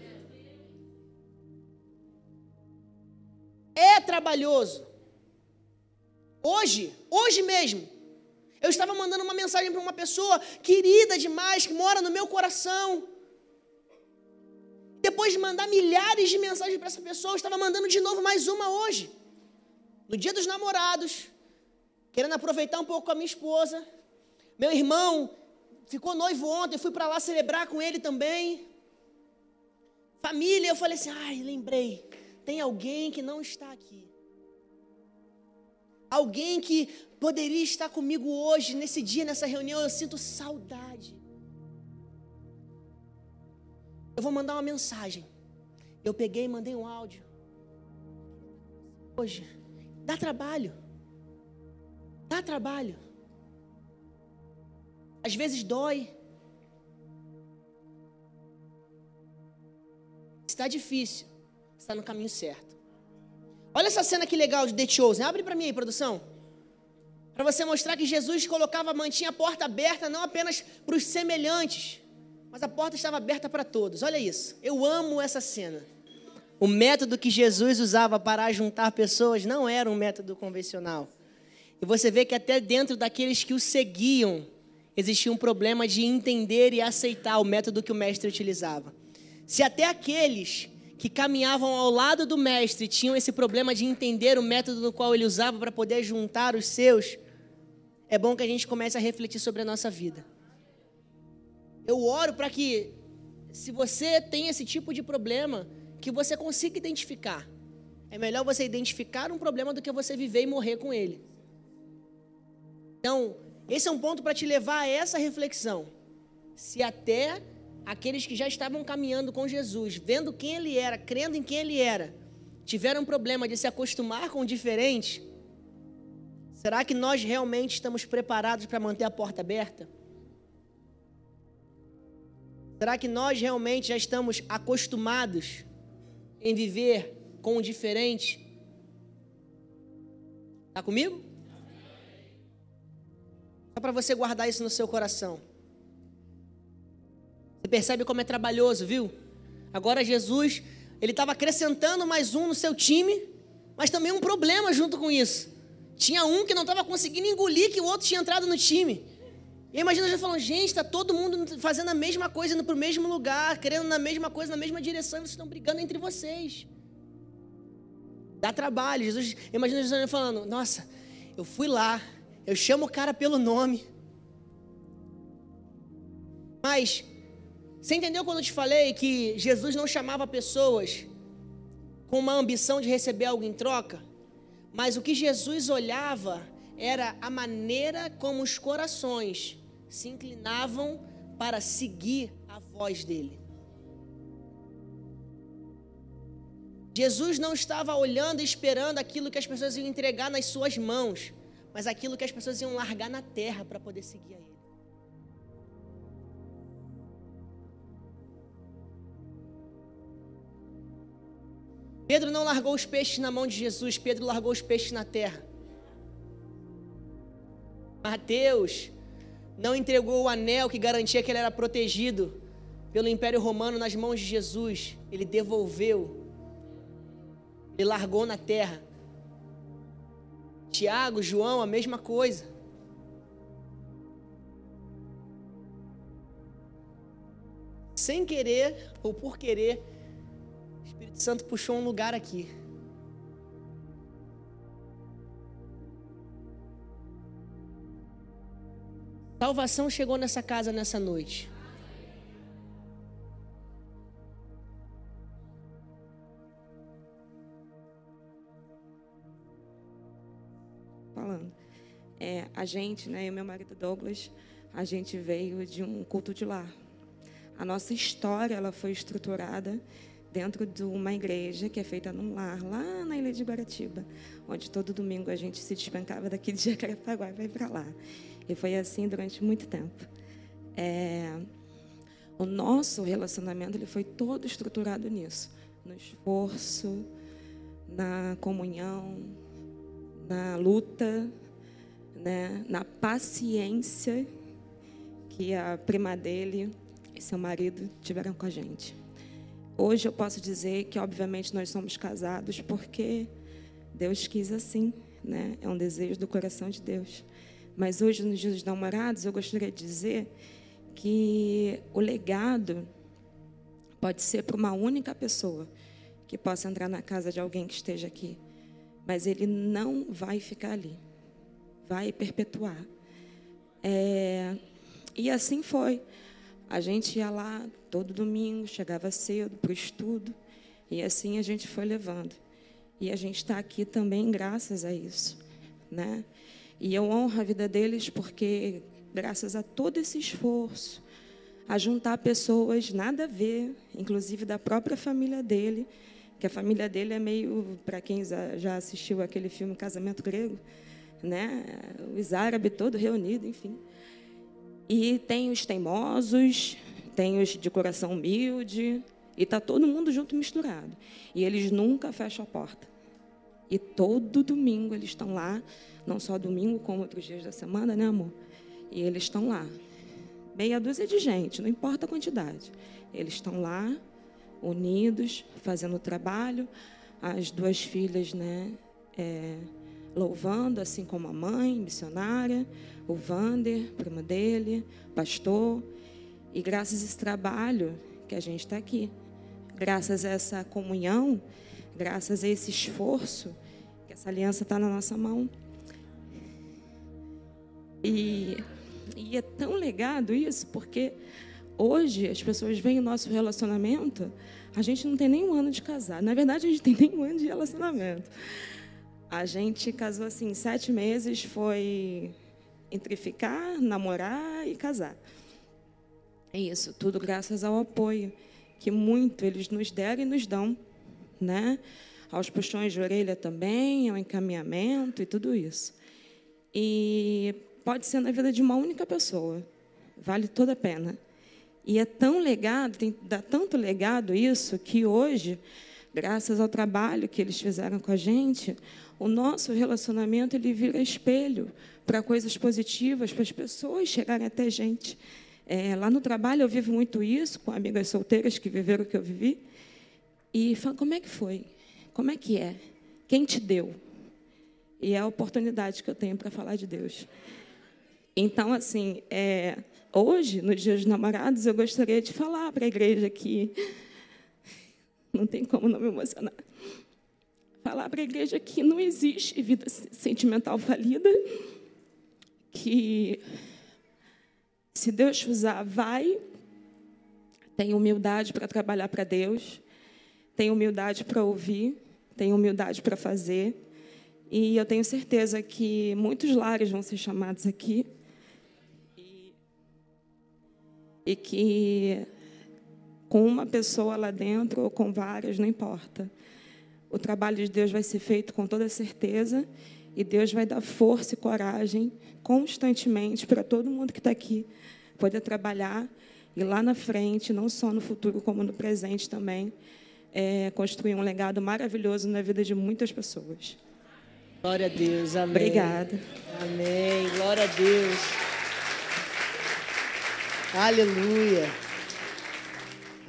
É trabalhoso. Hoje, hoje mesmo, eu estava mandando uma mensagem para uma pessoa querida demais, que mora no meu coração. Depois de mandar milhares de mensagens para essa pessoa, eu estava mandando de novo mais uma hoje. No dia dos namorados, querendo aproveitar um pouco com a minha esposa. Meu irmão ficou noivo ontem, fui para lá celebrar com ele também. Família, eu falei assim: ai, lembrei tem alguém que não está aqui. Alguém que poderia estar comigo hoje, nesse dia, nessa reunião, eu sinto saudade. Eu vou mandar uma mensagem. Eu peguei e mandei um áudio. Hoje, dá trabalho. Dá trabalho. Às vezes dói. Está difícil está no caminho certo. Olha essa cena que legal de The Chosen. Abre para mim aí, produção. Para você mostrar que Jesus colocava, mantinha a porta aberta não apenas para os semelhantes, mas a porta estava aberta para todos. Olha isso. Eu amo essa cena. O método que Jesus usava para juntar pessoas não era um método convencional. E você vê que até dentro daqueles que o seguiam, existia um problema de entender e aceitar o método que o mestre utilizava. Se até aqueles que caminhavam ao lado do mestre tinham esse problema de entender o método no qual ele usava para poder juntar os seus, é bom que a gente comece a refletir sobre a nossa vida. Eu oro para que, se você tem esse tipo de problema, que você consiga identificar. É melhor você identificar um problema do que você viver e morrer com ele. Então, esse é um ponto para te levar a essa reflexão. Se até aqueles que já estavam caminhando com Jesus, vendo quem ele era, crendo em quem ele era, tiveram um problema de se acostumar com o diferente, será que nós realmente estamos preparados para manter a porta aberta? Será que nós realmente já estamos acostumados em viver com o diferente? Está comigo? Só para você guardar isso no seu coração. Você percebe como é trabalhoso, viu? Agora Jesus, ele estava acrescentando mais um no seu time, mas também um problema junto com isso. Tinha um que não estava conseguindo engolir que o outro tinha entrado no time. E imagina já falando, gente, está todo mundo fazendo a mesma coisa, indo para o mesmo lugar, querendo na mesma coisa, na mesma direção, vocês estão brigando entre vocês. Dá trabalho. Jesus, imagina Jesus falando, nossa, eu fui lá, eu chamo o cara pelo nome. Mas você entendeu quando eu te falei que Jesus não chamava pessoas com uma ambição de receber algo em troca? Mas o que Jesus olhava era a maneira como os corações se inclinavam para seguir a voz dele. Jesus não estava olhando e esperando aquilo que as pessoas iam entregar nas suas mãos, mas aquilo que as pessoas iam largar na terra para poder seguir a ele. Pedro não largou os peixes na mão de Jesus, Pedro largou os peixes na terra. Mateus não entregou o anel que garantia que ele era protegido pelo Império Romano nas mãos de Jesus. Ele devolveu. Ele largou na terra. Tiago, João, a mesma coisa. Sem querer ou por querer, Santo puxou um lugar aqui. Salvação chegou nessa casa nessa noite. Falando. É, a gente, né, e o meu marido Douglas, a gente veio de um culto de lar. A nossa história ela foi estruturada dentro de uma igreja que é feita num lar, lá na ilha de Guaratiba, onde todo domingo a gente se despencava daqui de <laughs> Jacarepaguá e vai para lá. E foi assim durante muito tempo. É, o nosso relacionamento ele foi todo estruturado nisso, no esforço, na comunhão, na luta, né, na paciência que a prima dele e seu marido tiveram com a gente. Hoje eu posso dizer que, obviamente, nós somos casados porque Deus quis assim, né? É um desejo do coração de Deus. Mas hoje, nos dias dos namorados, eu gostaria de dizer que o legado pode ser para uma única pessoa que possa entrar na casa de alguém que esteja aqui, mas ele não vai ficar ali, vai perpetuar. É, e assim foi. A gente ia lá todo domingo, chegava cedo para o estudo, e assim a gente foi levando. E a gente está aqui também graças a isso, né? E eu honro a vida deles porque, graças a todo esse esforço, a juntar pessoas nada a ver, inclusive da própria família dele, que a família dele é meio, para quem já assistiu aquele filme Casamento Grego, né? Os árabes todos reunidos, enfim. E tem os teimosos, tem os de coração humilde, e está todo mundo junto misturado. E eles nunca fecham a porta. E todo domingo eles estão lá não só domingo, como outros dias da semana, né, amor? E eles estão lá. Meia dúzia de gente, não importa a quantidade. Eles estão lá, unidos, fazendo o trabalho. As duas filhas, né, é, louvando, assim como a mãe, missionária, o Vander, primo dele, pastor. E graças a esse trabalho que a gente está aqui, graças a essa comunhão, graças a esse esforço, que essa aliança está na nossa mão. E, e é tão legado isso, porque hoje as pessoas veem o nosso relacionamento, a gente não tem nem um ano de casar. Na verdade, a gente tem nem um ano de relacionamento. A gente casou assim, sete meses, foi entre ficar, namorar e casar. É isso, tudo graças ao apoio que muito eles nos deram e nos dão, né? Aos puxões de orelha também, ao encaminhamento e tudo isso. E pode ser na vida de uma única pessoa. Vale toda a pena. E é tão legado, tem, dá tanto legado isso, que hoje, graças ao trabalho que eles fizeram com a gente, o nosso relacionamento ele vira espelho para coisas positivas, para as pessoas chegarem até a gente. É, lá no trabalho eu vivo muito isso, com amigas solteiras que viveram o que eu vivi. E falo, como é que foi? Como é que é? Quem te deu? E é a oportunidade que eu tenho para falar de Deus. Então, assim, é, hoje, no Dia dos Namorados, eu gostaria de falar para a igreja que. Não tem como não me emocionar. Falar para a igreja que não existe vida sentimental falida, que se Deus usar, vai. Tem humildade para trabalhar para Deus, tem humildade para ouvir, tem humildade para fazer. E eu tenho certeza que muitos lares vão ser chamados aqui e que com uma pessoa lá dentro ou com várias, não importa. O trabalho de Deus vai ser feito com toda certeza e Deus vai dar força e coragem constantemente para todo mundo que está aqui poder trabalhar e lá na frente, não só no futuro como no presente também, é, construir um legado maravilhoso na vida de muitas pessoas. Glória a Deus, amém. Obrigada. Amém, glória a Deus. Aleluia.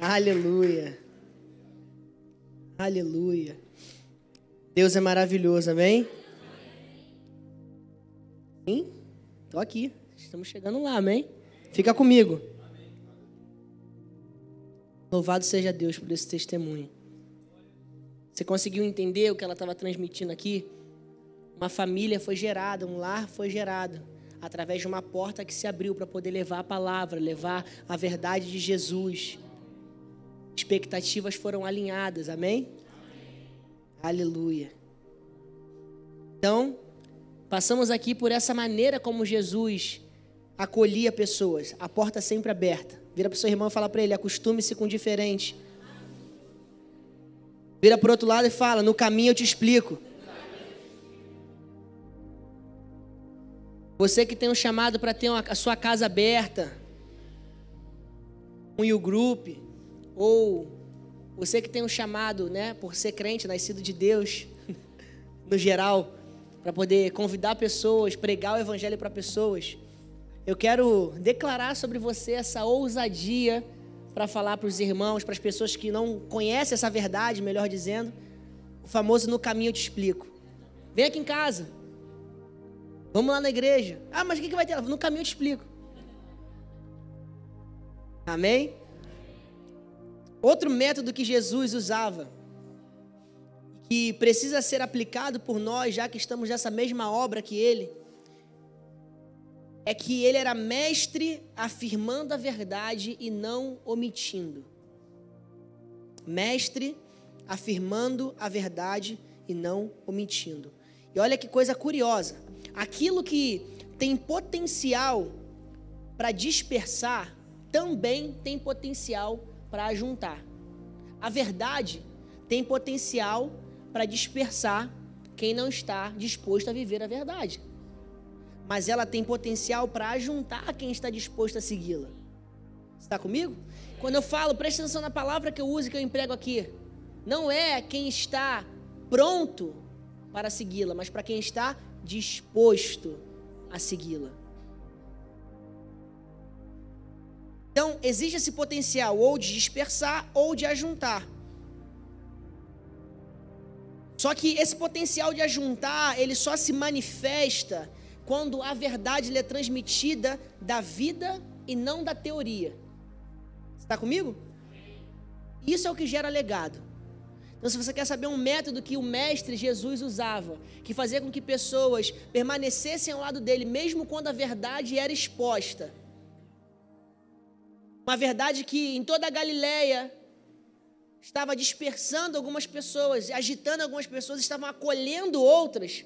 Aleluia. Aleluia. Deus é maravilhoso, amém? Sim? Estou aqui. Estamos chegando lá, amém? Fica comigo. Louvado seja Deus por esse testemunho. Você conseguiu entender o que ela estava transmitindo aqui? Uma família foi gerada, um lar foi gerado através de uma porta que se abriu para poder levar a palavra, levar a verdade de Jesus. Expectativas foram alinhadas, amém? amém. Aleluia. Então, passamos aqui por essa maneira como Jesus acolhia pessoas, a porta sempre aberta. Vira para o seu irmão e fala para ele: acostume-se com o diferente. Vira para o outro lado e fala: no caminho eu te explico. Você que tem um chamado para ter uma, a sua casa aberta, um U Group, ou você que tem um chamado, né, por ser crente, nascido de Deus, <laughs> no geral, para poder convidar pessoas, pregar o evangelho para pessoas. Eu quero declarar sobre você essa ousadia para falar para os irmãos, para as pessoas que não conhecem essa verdade, melhor dizendo, o famoso no caminho eu te explico. Vem aqui em casa. Vamos lá na igreja. Ah, mas o que vai ter? No caminho eu te explico. Amém? Outro método que Jesus usava, que precisa ser aplicado por nós, já que estamos nessa mesma obra que ele, é que ele era mestre afirmando a verdade e não omitindo. Mestre afirmando a verdade e não omitindo. E olha que coisa curiosa. Aquilo que tem potencial para dispersar também tem potencial para juntar. A verdade tem potencial para dispersar quem não está disposto a viver a verdade. Mas ela tem potencial para juntar quem está disposto a segui-la. Está comigo? Quando eu falo, preste atenção na palavra que eu uso e que eu emprego aqui. Não é quem está pronto para segui-la, mas para quem está disposto a segui-la. Então, existe esse potencial ou de dispersar ou de ajuntar. Só que esse potencial de ajuntar, ele só se manifesta quando a verdade é transmitida da vida e não da teoria. Está comigo? Isso é o que gera legado. Então, se você quer saber um método que o mestre Jesus usava, que fazia com que pessoas permanecessem ao lado dele, mesmo quando a verdade era exposta, uma verdade que em toda a Galileia estava dispersando algumas pessoas, agitando algumas pessoas, estavam acolhendo outras.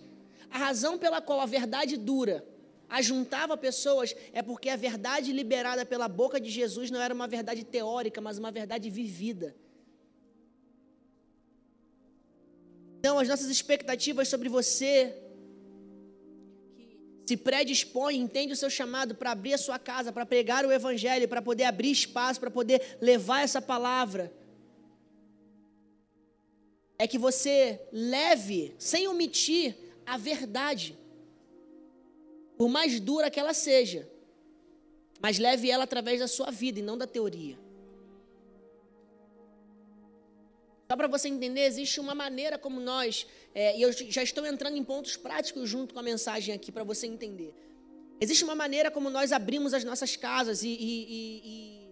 A razão pela qual a verdade dura ajuntava pessoas é porque a verdade liberada pela boca de Jesus não era uma verdade teórica, mas uma verdade vivida. Então, as nossas expectativas sobre você, se predispõe, entende o seu chamado para abrir a sua casa, para pregar o Evangelho, para poder abrir espaço, para poder levar essa palavra, é que você leve, sem omitir, a verdade, por mais dura que ela seja, mas leve ela através da sua vida e não da teoria. Só para você entender, existe uma maneira como nós, é, e eu já estou entrando em pontos práticos junto com a mensagem aqui para você entender. Existe uma maneira como nós abrimos as nossas casas e, e, e, e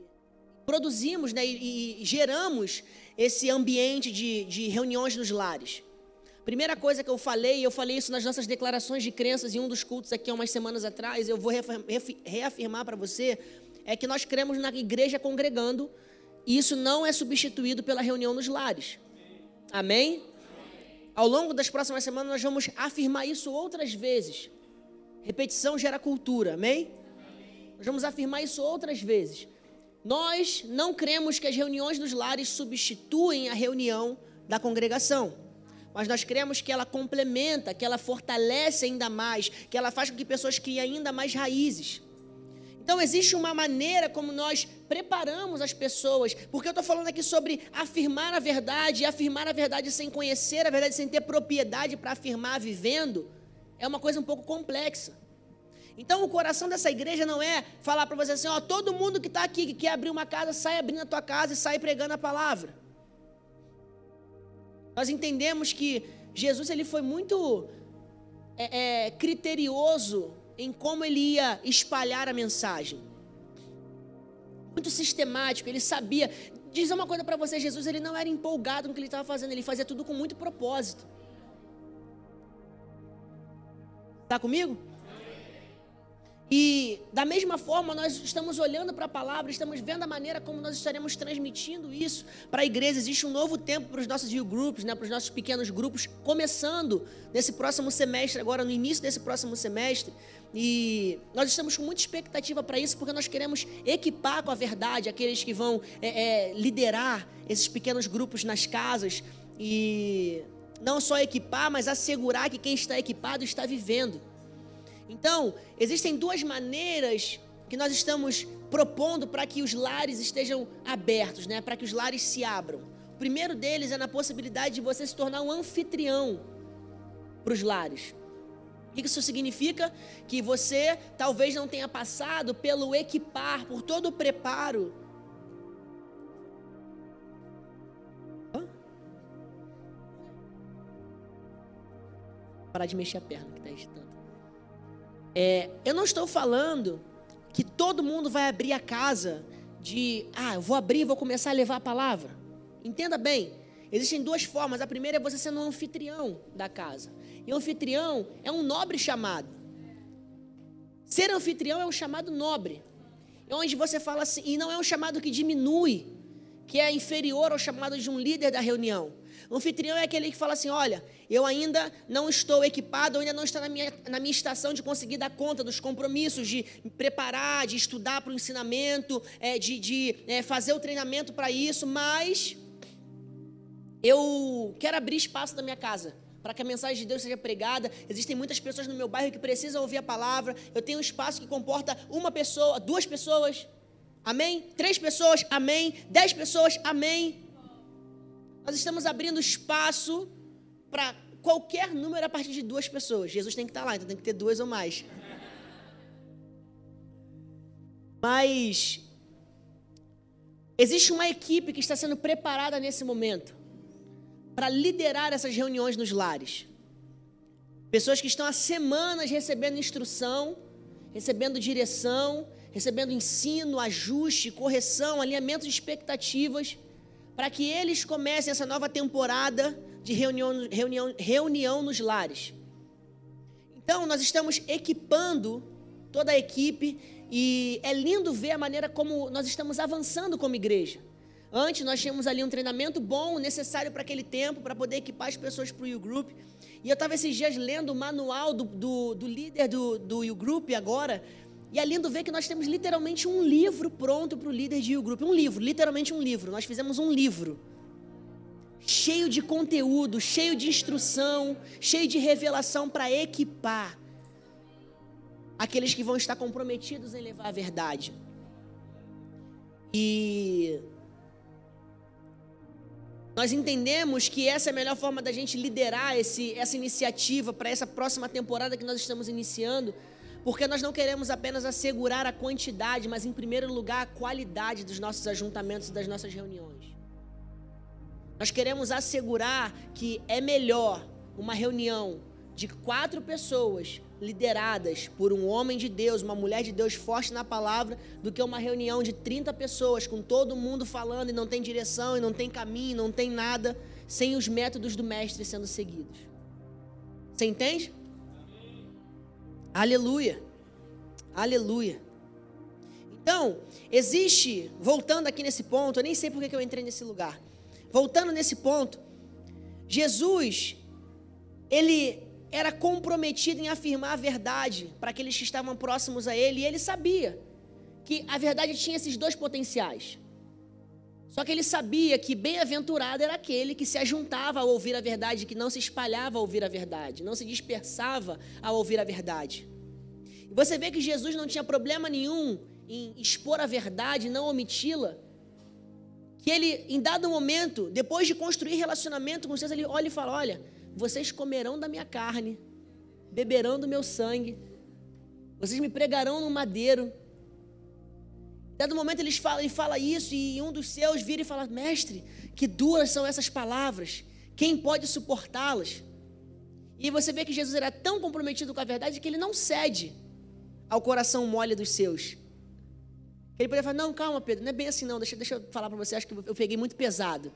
produzimos né, e, geramos esse ambiente de, de reuniões nos lares. Primeira coisa que eu falei, eu falei isso nas nossas declarações de crenças em um dos cultos aqui há umas semanas atrás, eu vou reafirmar para você, é que nós cremos na igreja congregando e isso não é substituído pela reunião nos lares. Amém? Ao longo das próximas semanas nós vamos afirmar isso outras vezes. Repetição gera cultura, amém? Nós vamos afirmar isso outras vezes. Nós não cremos que as reuniões dos lares substituem a reunião da congregação. Mas nós cremos que ela complementa, que ela fortalece ainda mais, que ela faz com que pessoas criem ainda mais raízes. Então, existe uma maneira como nós preparamos as pessoas, porque eu estou falando aqui sobre afirmar a verdade, e afirmar a verdade sem conhecer a verdade, sem ter propriedade para afirmar vivendo, é uma coisa um pouco complexa. Então, o coração dessa igreja não é falar para você assim: ó, todo mundo que está aqui, que quer abrir uma casa, sai abrindo a tua casa e sai pregando a palavra. Nós entendemos que Jesus ele foi muito é, é, criterioso em como ele ia espalhar a mensagem. Muito sistemático, ele sabia. dizer uma coisa para você, Jesus ele não era empolgado no que ele estava fazendo, ele fazia tudo com muito propósito. Tá comigo? E da mesma forma, nós estamos olhando para a palavra, estamos vendo a maneira como nós estaremos transmitindo isso para a igreja. Existe um novo tempo para os nossos youth né, para os nossos pequenos grupos, começando nesse próximo semestre, agora no início desse próximo semestre. E nós estamos com muita expectativa para isso, porque nós queremos equipar com a verdade aqueles que vão é, é, liderar esses pequenos grupos nas casas. E não só equipar, mas assegurar que quem está equipado está vivendo. Então, existem duas maneiras que nós estamos propondo para que os lares estejam abertos, né? para que os lares se abram. O primeiro deles é na possibilidade de você se tornar um anfitrião para os lares. O que isso significa? Que você talvez não tenha passado pelo equipar, por todo o preparo. Hã? Parar de mexer a perna que está agitando. É, eu não estou falando que todo mundo vai abrir a casa de, ah, eu vou abrir e vou começar a levar a palavra. Entenda bem, existem duas formas. A primeira é você sendo um anfitrião da casa. E anfitrião é um nobre chamado. Ser anfitrião é um chamado nobre. É onde você fala assim, e não é um chamado que diminui, que é inferior ao chamado de um líder da reunião. O anfitrião é aquele que fala assim: olha, eu ainda não estou equipado, ainda não estou na minha, na minha estação de conseguir dar conta dos compromissos, de preparar, de estudar para o ensinamento, é, de, de é, fazer o treinamento para isso, mas eu quero abrir espaço da minha casa para que a mensagem de Deus seja pregada. Existem muitas pessoas no meu bairro que precisam ouvir a palavra. Eu tenho um espaço que comporta uma pessoa, duas pessoas. Amém? Três pessoas, amém. Dez pessoas, amém. Nós estamos abrindo espaço para qualquer número a partir de duas pessoas. Jesus tem que estar lá, então tem que ter duas ou mais. Mas existe uma equipe que está sendo preparada nesse momento para liderar essas reuniões nos lares. Pessoas que estão há semanas recebendo instrução, recebendo direção, recebendo ensino, ajuste, correção, alinhamento de expectativas para que eles comecem essa nova temporada de reunião, reunião, reunião nos lares. Então, nós estamos equipando toda a equipe e é lindo ver a maneira como nós estamos avançando como igreja. Antes, nós tínhamos ali um treinamento bom, necessário para aquele tempo, para poder equipar as pessoas para o U-Group. E eu estava esses dias lendo o manual do, do, do líder do, do U-Group agora, e é lindo ver que nós temos literalmente um livro pronto para o líder de U-Group. Um livro, literalmente um livro. Nós fizemos um livro. Cheio de conteúdo, cheio de instrução, cheio de revelação para equipar aqueles que vão estar comprometidos em levar a verdade. E nós entendemos que essa é a melhor forma da gente liderar esse, essa iniciativa para essa próxima temporada que nós estamos iniciando porque nós não queremos apenas assegurar a quantidade, mas em primeiro lugar a qualidade dos nossos ajuntamentos e das nossas reuniões. Nós queremos assegurar que é melhor uma reunião de quatro pessoas lideradas por um homem de Deus, uma mulher de Deus forte na palavra, do que uma reunião de 30 pessoas com todo mundo falando e não tem direção, e não tem caminho, não tem nada, sem os métodos do mestre sendo seguidos. Você entende? Aleluia. Aleluia. Então, existe, voltando aqui nesse ponto, eu nem sei porque que eu entrei nesse lugar. Voltando nesse ponto, Jesus, ele era comprometido em afirmar a verdade para aqueles que estavam próximos a ele, e ele sabia que a verdade tinha esses dois potenciais. Só que ele sabia que bem-aventurado era aquele que se ajuntava a ouvir a verdade, que não se espalhava a ouvir a verdade, não se dispersava a ouvir a verdade. E você vê que Jesus não tinha problema nenhum em expor a verdade, não omiti-la. Que ele, em dado momento, depois de construir relacionamento com vocês, ele olha e fala: Olha, vocês comerão da minha carne, beberão do meu sangue, vocês me pregarão no madeiro dado momento ele fala, ele fala isso e um dos seus vira e fala: Mestre, que duras são essas palavras, quem pode suportá-las? E você vê que Jesus era tão comprometido com a verdade que ele não cede ao coração mole dos seus. Ele poderia falar, não, calma, Pedro, não é bem assim não, deixa, deixa eu falar para você, acho que eu peguei muito pesado.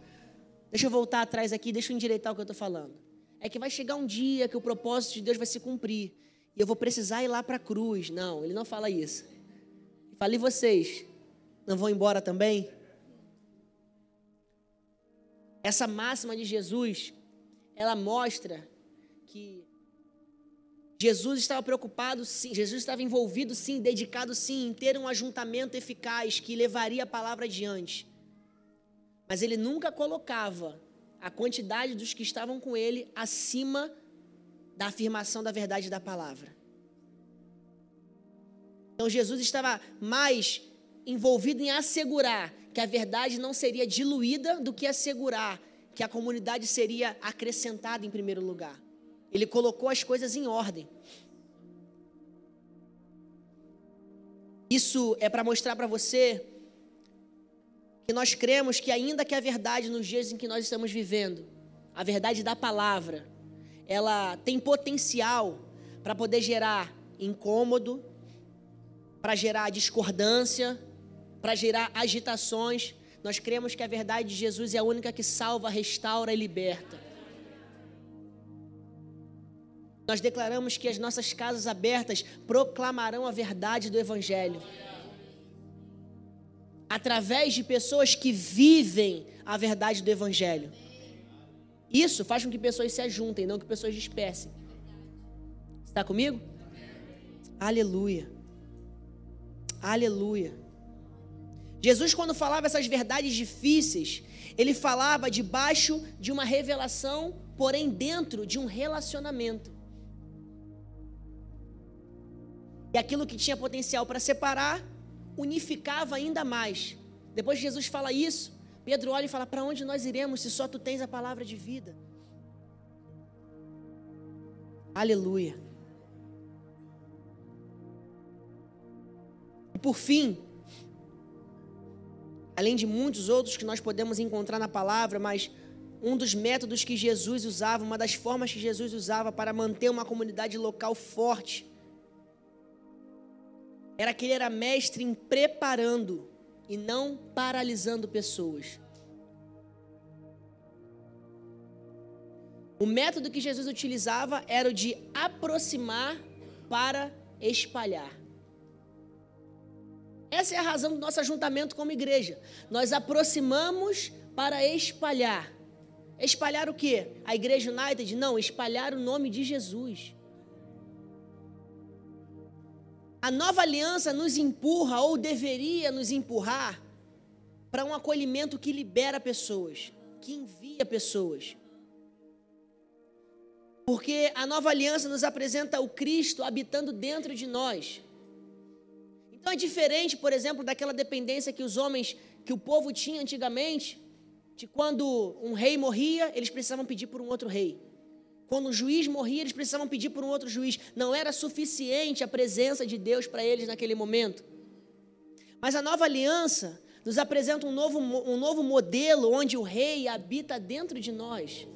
Deixa eu voltar atrás aqui, deixa eu endireitar o que eu estou falando. É que vai chegar um dia que o propósito de Deus vai se cumprir. E eu vou precisar ir lá para a cruz. Não, ele não fala isso. E vocês? Não vão embora também? Essa máxima de Jesus, ela mostra que Jesus estava preocupado, sim, Jesus estava envolvido, sim, dedicado, sim, em ter um ajuntamento eficaz que levaria a palavra adiante. Mas ele nunca colocava a quantidade dos que estavam com ele acima da afirmação da verdade da palavra. Então Jesus estava mais envolvido em assegurar que a verdade não seria diluída do que assegurar que a comunidade seria acrescentada em primeiro lugar. Ele colocou as coisas em ordem. Isso é para mostrar para você que nós cremos que, ainda que a verdade nos dias em que nós estamos vivendo, a verdade da palavra, ela tem potencial para poder gerar incômodo, para gerar discordância, para gerar agitações. Nós cremos que a verdade de Jesus é a única que salva, restaura e liberta. Nós declaramos que as nossas casas abertas proclamarão a verdade do Evangelho através de pessoas que vivem a verdade do Evangelho. Isso faz com que pessoas se ajuntem, não que pessoas dispersem. Está comigo? Aleluia. Aleluia. Jesus, quando falava essas verdades difíceis, ele falava debaixo de uma revelação, porém dentro de um relacionamento. E aquilo que tinha potencial para separar, unificava ainda mais. Depois que Jesus fala isso, Pedro olha e fala: Para onde nós iremos se só tu tens a palavra de vida? Aleluia. E por fim, além de muitos outros que nós podemos encontrar na palavra, mas um dos métodos que Jesus usava, uma das formas que Jesus usava para manter uma comunidade local forte, era que ele era mestre em preparando e não paralisando pessoas. O método que Jesus utilizava era o de aproximar para espalhar. Essa é a razão do nosso ajuntamento como igreja. Nós aproximamos para espalhar. Espalhar o quê? A igreja United? Não, espalhar o nome de Jesus. A nova aliança nos empurra, ou deveria nos empurrar, para um acolhimento que libera pessoas, que envia pessoas. Porque a nova aliança nos apresenta o Cristo habitando dentro de nós. Então é diferente, por exemplo, daquela dependência que os homens, que o povo tinha antigamente, de quando um rei morria, eles precisavam pedir por um outro rei. Quando o juiz morria, eles precisavam pedir por um outro juiz. Não era suficiente a presença de Deus para eles naquele momento. Mas a nova aliança nos apresenta um novo, um novo modelo onde o rei habita dentro de nós.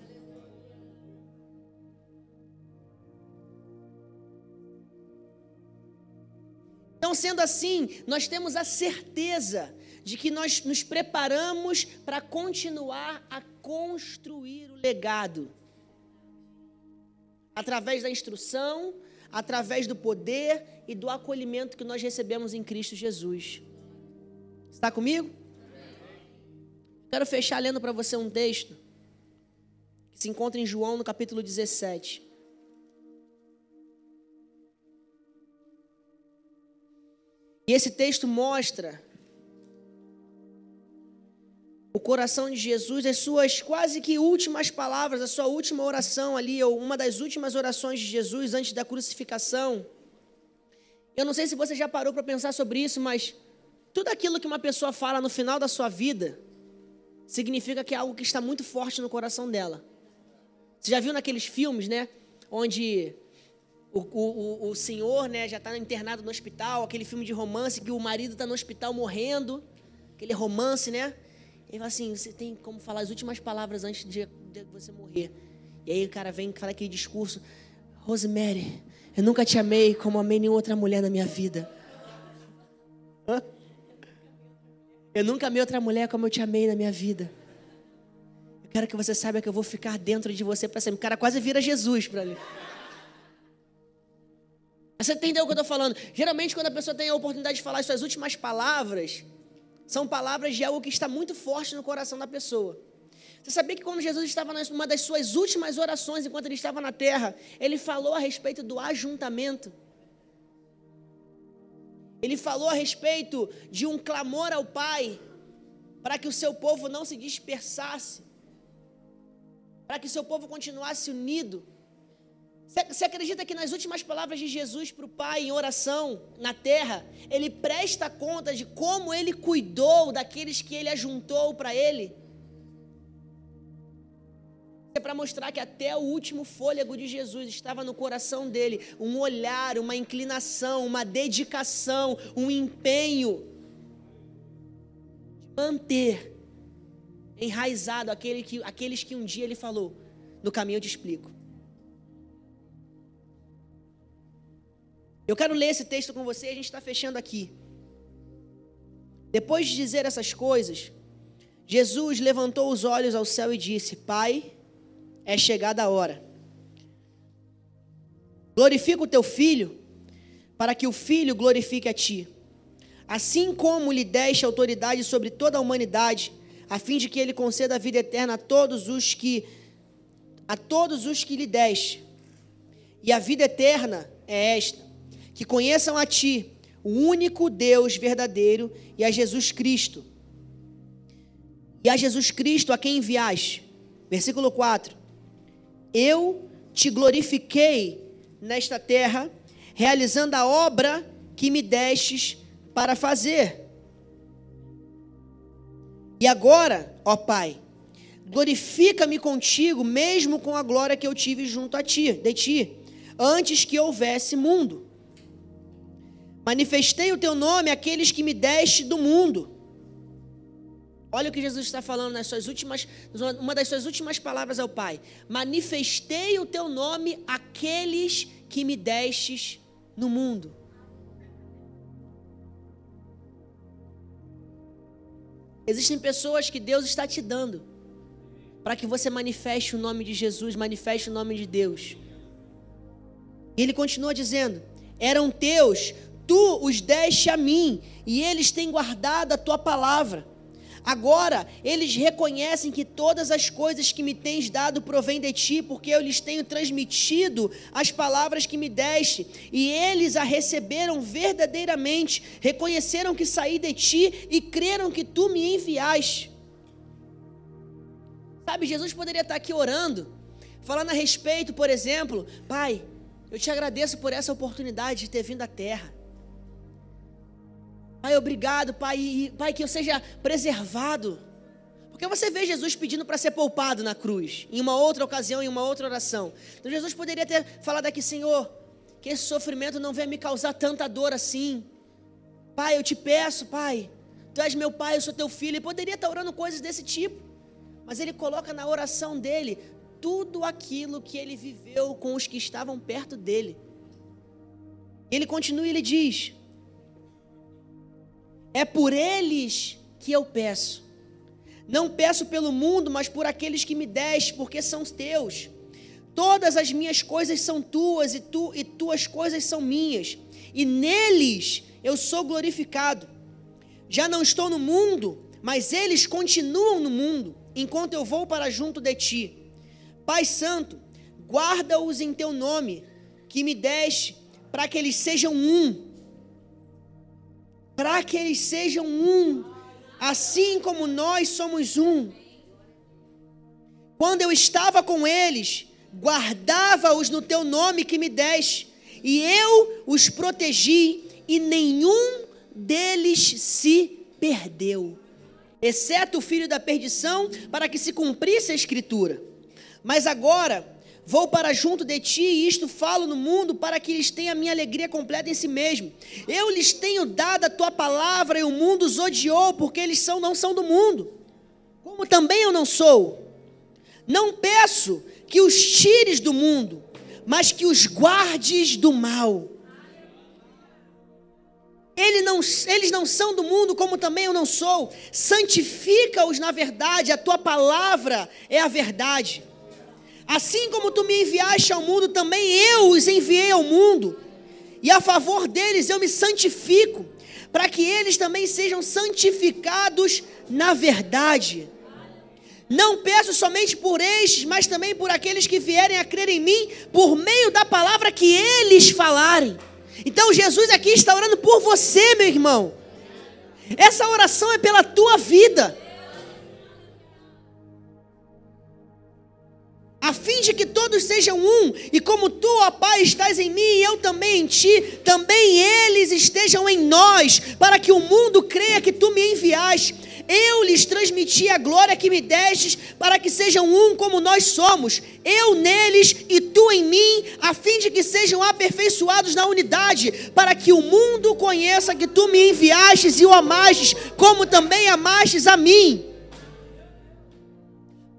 Então, sendo assim, nós temos a certeza de que nós nos preparamos para continuar a construir o legado através da instrução, através do poder e do acolhimento que nós recebemos em Cristo Jesus. Está comigo? Quero fechar lendo para você um texto que se encontra em João no capítulo 17. E esse texto mostra o coração de Jesus, as suas quase que últimas palavras, a sua última oração ali, ou uma das últimas orações de Jesus antes da crucificação. Eu não sei se você já parou para pensar sobre isso, mas tudo aquilo que uma pessoa fala no final da sua vida significa que é algo que está muito forte no coração dela. Você já viu naqueles filmes, né? Onde o, o, o senhor né, já está internado no hospital, aquele filme de romance que o marido está no hospital morrendo, aquele romance, né? Ele fala assim: você tem como falar as últimas palavras antes de, de você morrer. E aí o cara vem e fala aquele discurso: Rosemary, eu nunca te amei como amei nenhuma outra mulher na minha vida. Hã? Eu nunca amei outra mulher como eu te amei na minha vida. Eu quero que você saiba que eu vou ficar dentro de você para sempre. O cara quase vira Jesus para Você entendeu o que eu estou falando? Geralmente, quando a pessoa tem a oportunidade de falar as suas últimas palavras, são palavras de algo que está muito forte no coração da pessoa. Você sabia que quando Jesus estava numa das suas últimas orações, enquanto ele estava na terra, ele falou a respeito do ajuntamento? Ele falou a respeito de um clamor ao Pai para que o seu povo não se dispersasse, para que o seu povo continuasse unido. Você acredita que nas últimas palavras de Jesus para o Pai em oração na terra, ele presta conta de como ele cuidou daqueles que ele ajuntou para ele? É para mostrar que até o último fôlego de Jesus estava no coração dele um olhar, uma inclinação, uma dedicação, um empenho de manter enraizado aquele que, aqueles que um dia ele falou: No caminho eu te explico. Eu quero ler esse texto com você, a gente está fechando aqui. Depois de dizer essas coisas, Jesus levantou os olhos ao céu e disse: Pai, é chegada a hora. Glorifica o teu filho, para que o filho glorifique a ti. Assim como lhe deste autoridade sobre toda a humanidade, a fim de que ele conceda a vida eterna a todos os que a todos os que lhe deste. E a vida eterna é esta: que conheçam a ti, o único Deus verdadeiro, e a Jesus Cristo. E a Jesus Cristo a quem enviaste. Versículo 4 eu te glorifiquei nesta terra, realizando a obra que me destes para fazer. E agora, ó Pai, glorifica-me contigo, mesmo com a glória que eu tive junto a ti, de ti, antes que houvesse mundo. Manifestei o teu nome àqueles que me deste do mundo. Olha o que Jesus está falando nas suas últimas, uma das suas últimas palavras ao Pai: Manifestei o teu nome àqueles que me destes no mundo. Existem pessoas que Deus está te dando para que você manifeste o nome de Jesus, manifeste o nome de Deus. E ele continua dizendo: Eram teus, tu os deste a mim, e eles têm guardado a tua palavra. Agora eles reconhecem que todas as coisas que me tens dado provêm de ti, porque eu lhes tenho transmitido as palavras que me deste, e eles a receberam verdadeiramente, reconheceram que saí de ti e creram que tu me enviaste. Sabe, Jesus poderia estar aqui orando, falando a respeito, por exemplo, Pai, eu te agradeço por essa oportunidade de ter vindo à terra. Pai, obrigado, Pai, Pai, que eu seja preservado. Porque você vê Jesus pedindo para ser poupado na cruz, em uma outra ocasião, em uma outra oração. Então Jesus poderia ter falado aqui, Senhor, que esse sofrimento não venha me causar tanta dor assim. Pai, eu te peço, Pai, Tu és meu Pai, eu sou teu filho. Ele poderia estar orando coisas desse tipo, mas ele coloca na oração dele tudo aquilo que ele viveu com os que estavam perto dele. Ele continua e ele diz: é por eles que eu peço. Não peço pelo mundo, mas por aqueles que me deste, porque são teus. Todas as minhas coisas são tuas e tu e tuas coisas são minhas, e neles eu sou glorificado. Já não estou no mundo, mas eles continuam no mundo, enquanto eu vou para junto de ti. Pai santo, guarda-os em teu nome, que me deste, para que eles sejam um para que eles sejam um, assim como nós somos um. Quando eu estava com eles, guardava-os no teu nome que me deste, e eu os protegi, e nenhum deles se perdeu, exceto o filho da perdição, para que se cumprisse a escritura. Mas agora, Vou para junto de ti, e isto falo no mundo, para que eles tenham a minha alegria completa em si mesmo. Eu lhes tenho dado a tua palavra, e o mundo os odiou, porque eles são, não são do mundo, como também eu não sou. Não peço que os tires do mundo, mas que os guardes do mal. Ele não, eles não são do mundo, como também eu não sou. Santifica-os na verdade, a tua palavra é a verdade. Assim como tu me enviaste ao mundo, também eu os enviei ao mundo. E a favor deles eu me santifico, para que eles também sejam santificados na verdade. Não peço somente por estes, mas também por aqueles que vierem a crer em mim, por meio da palavra que eles falarem. Então Jesus aqui está orando por você, meu irmão. Essa oração é pela tua vida. A fim de que todos sejam um, e como tu, ó Pai, estás em mim e eu também em ti, também eles estejam em nós, para que o mundo creia que tu me enviaste. Eu lhes transmiti a glória que me destes, para que sejam um como nós somos, eu neles e tu em mim, a fim de que sejam aperfeiçoados na unidade, para que o mundo conheça que tu me enviastes e o amastes, como também amastes a mim.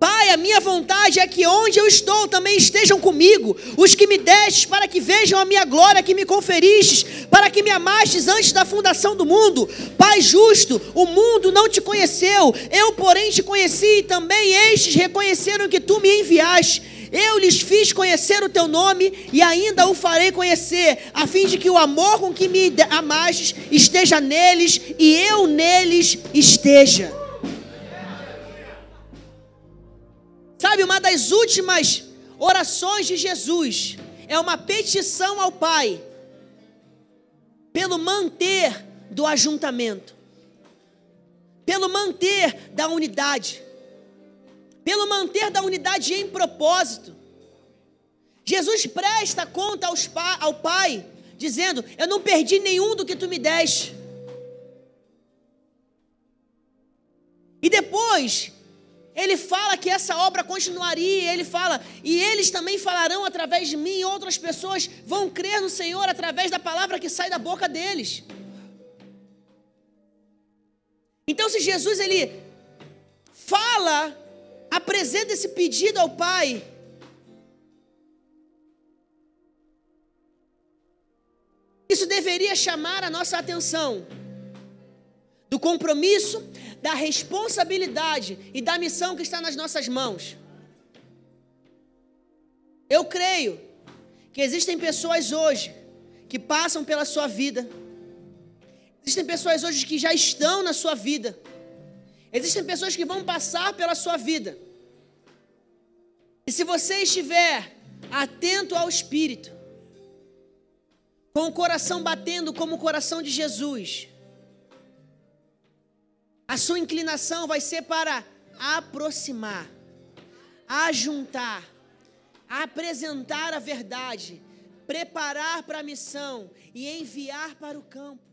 Pai, a minha vontade é que onde eu estou também estejam comigo, os que me destes, para que vejam a minha glória que me conferistes, para que me amastes antes da fundação do mundo. Pai justo, o mundo não te conheceu, eu, porém, te conheci, e também estes reconheceram que tu me enviaste. Eu lhes fiz conhecer o teu nome e ainda o farei conhecer, a fim de que o amor com que me amastes esteja neles e eu neles esteja. Sabe, uma das últimas orações de Jesus é uma petição ao Pai pelo manter do ajuntamento, pelo manter da unidade, pelo manter da unidade em propósito. Jesus presta conta aos, ao Pai, dizendo: Eu não perdi nenhum do que tu me deste. E depois, ele fala que essa obra continuaria, ele fala, e eles também falarão através de mim, outras pessoas vão crer no Senhor através da palavra que sai da boca deles. Então, se Jesus ele fala, apresenta esse pedido ao Pai, isso deveria chamar a nossa atenção do compromisso, da responsabilidade e da missão que está nas nossas mãos. Eu creio que existem pessoas hoje que passam pela sua vida. Existem pessoas hoje que já estão na sua vida. Existem pessoas que vão passar pela sua vida. E se você estiver atento ao Espírito, com o coração batendo como o coração de Jesus, a sua inclinação vai ser para aproximar, ajuntar, apresentar a verdade, preparar para a missão e enviar para o campo.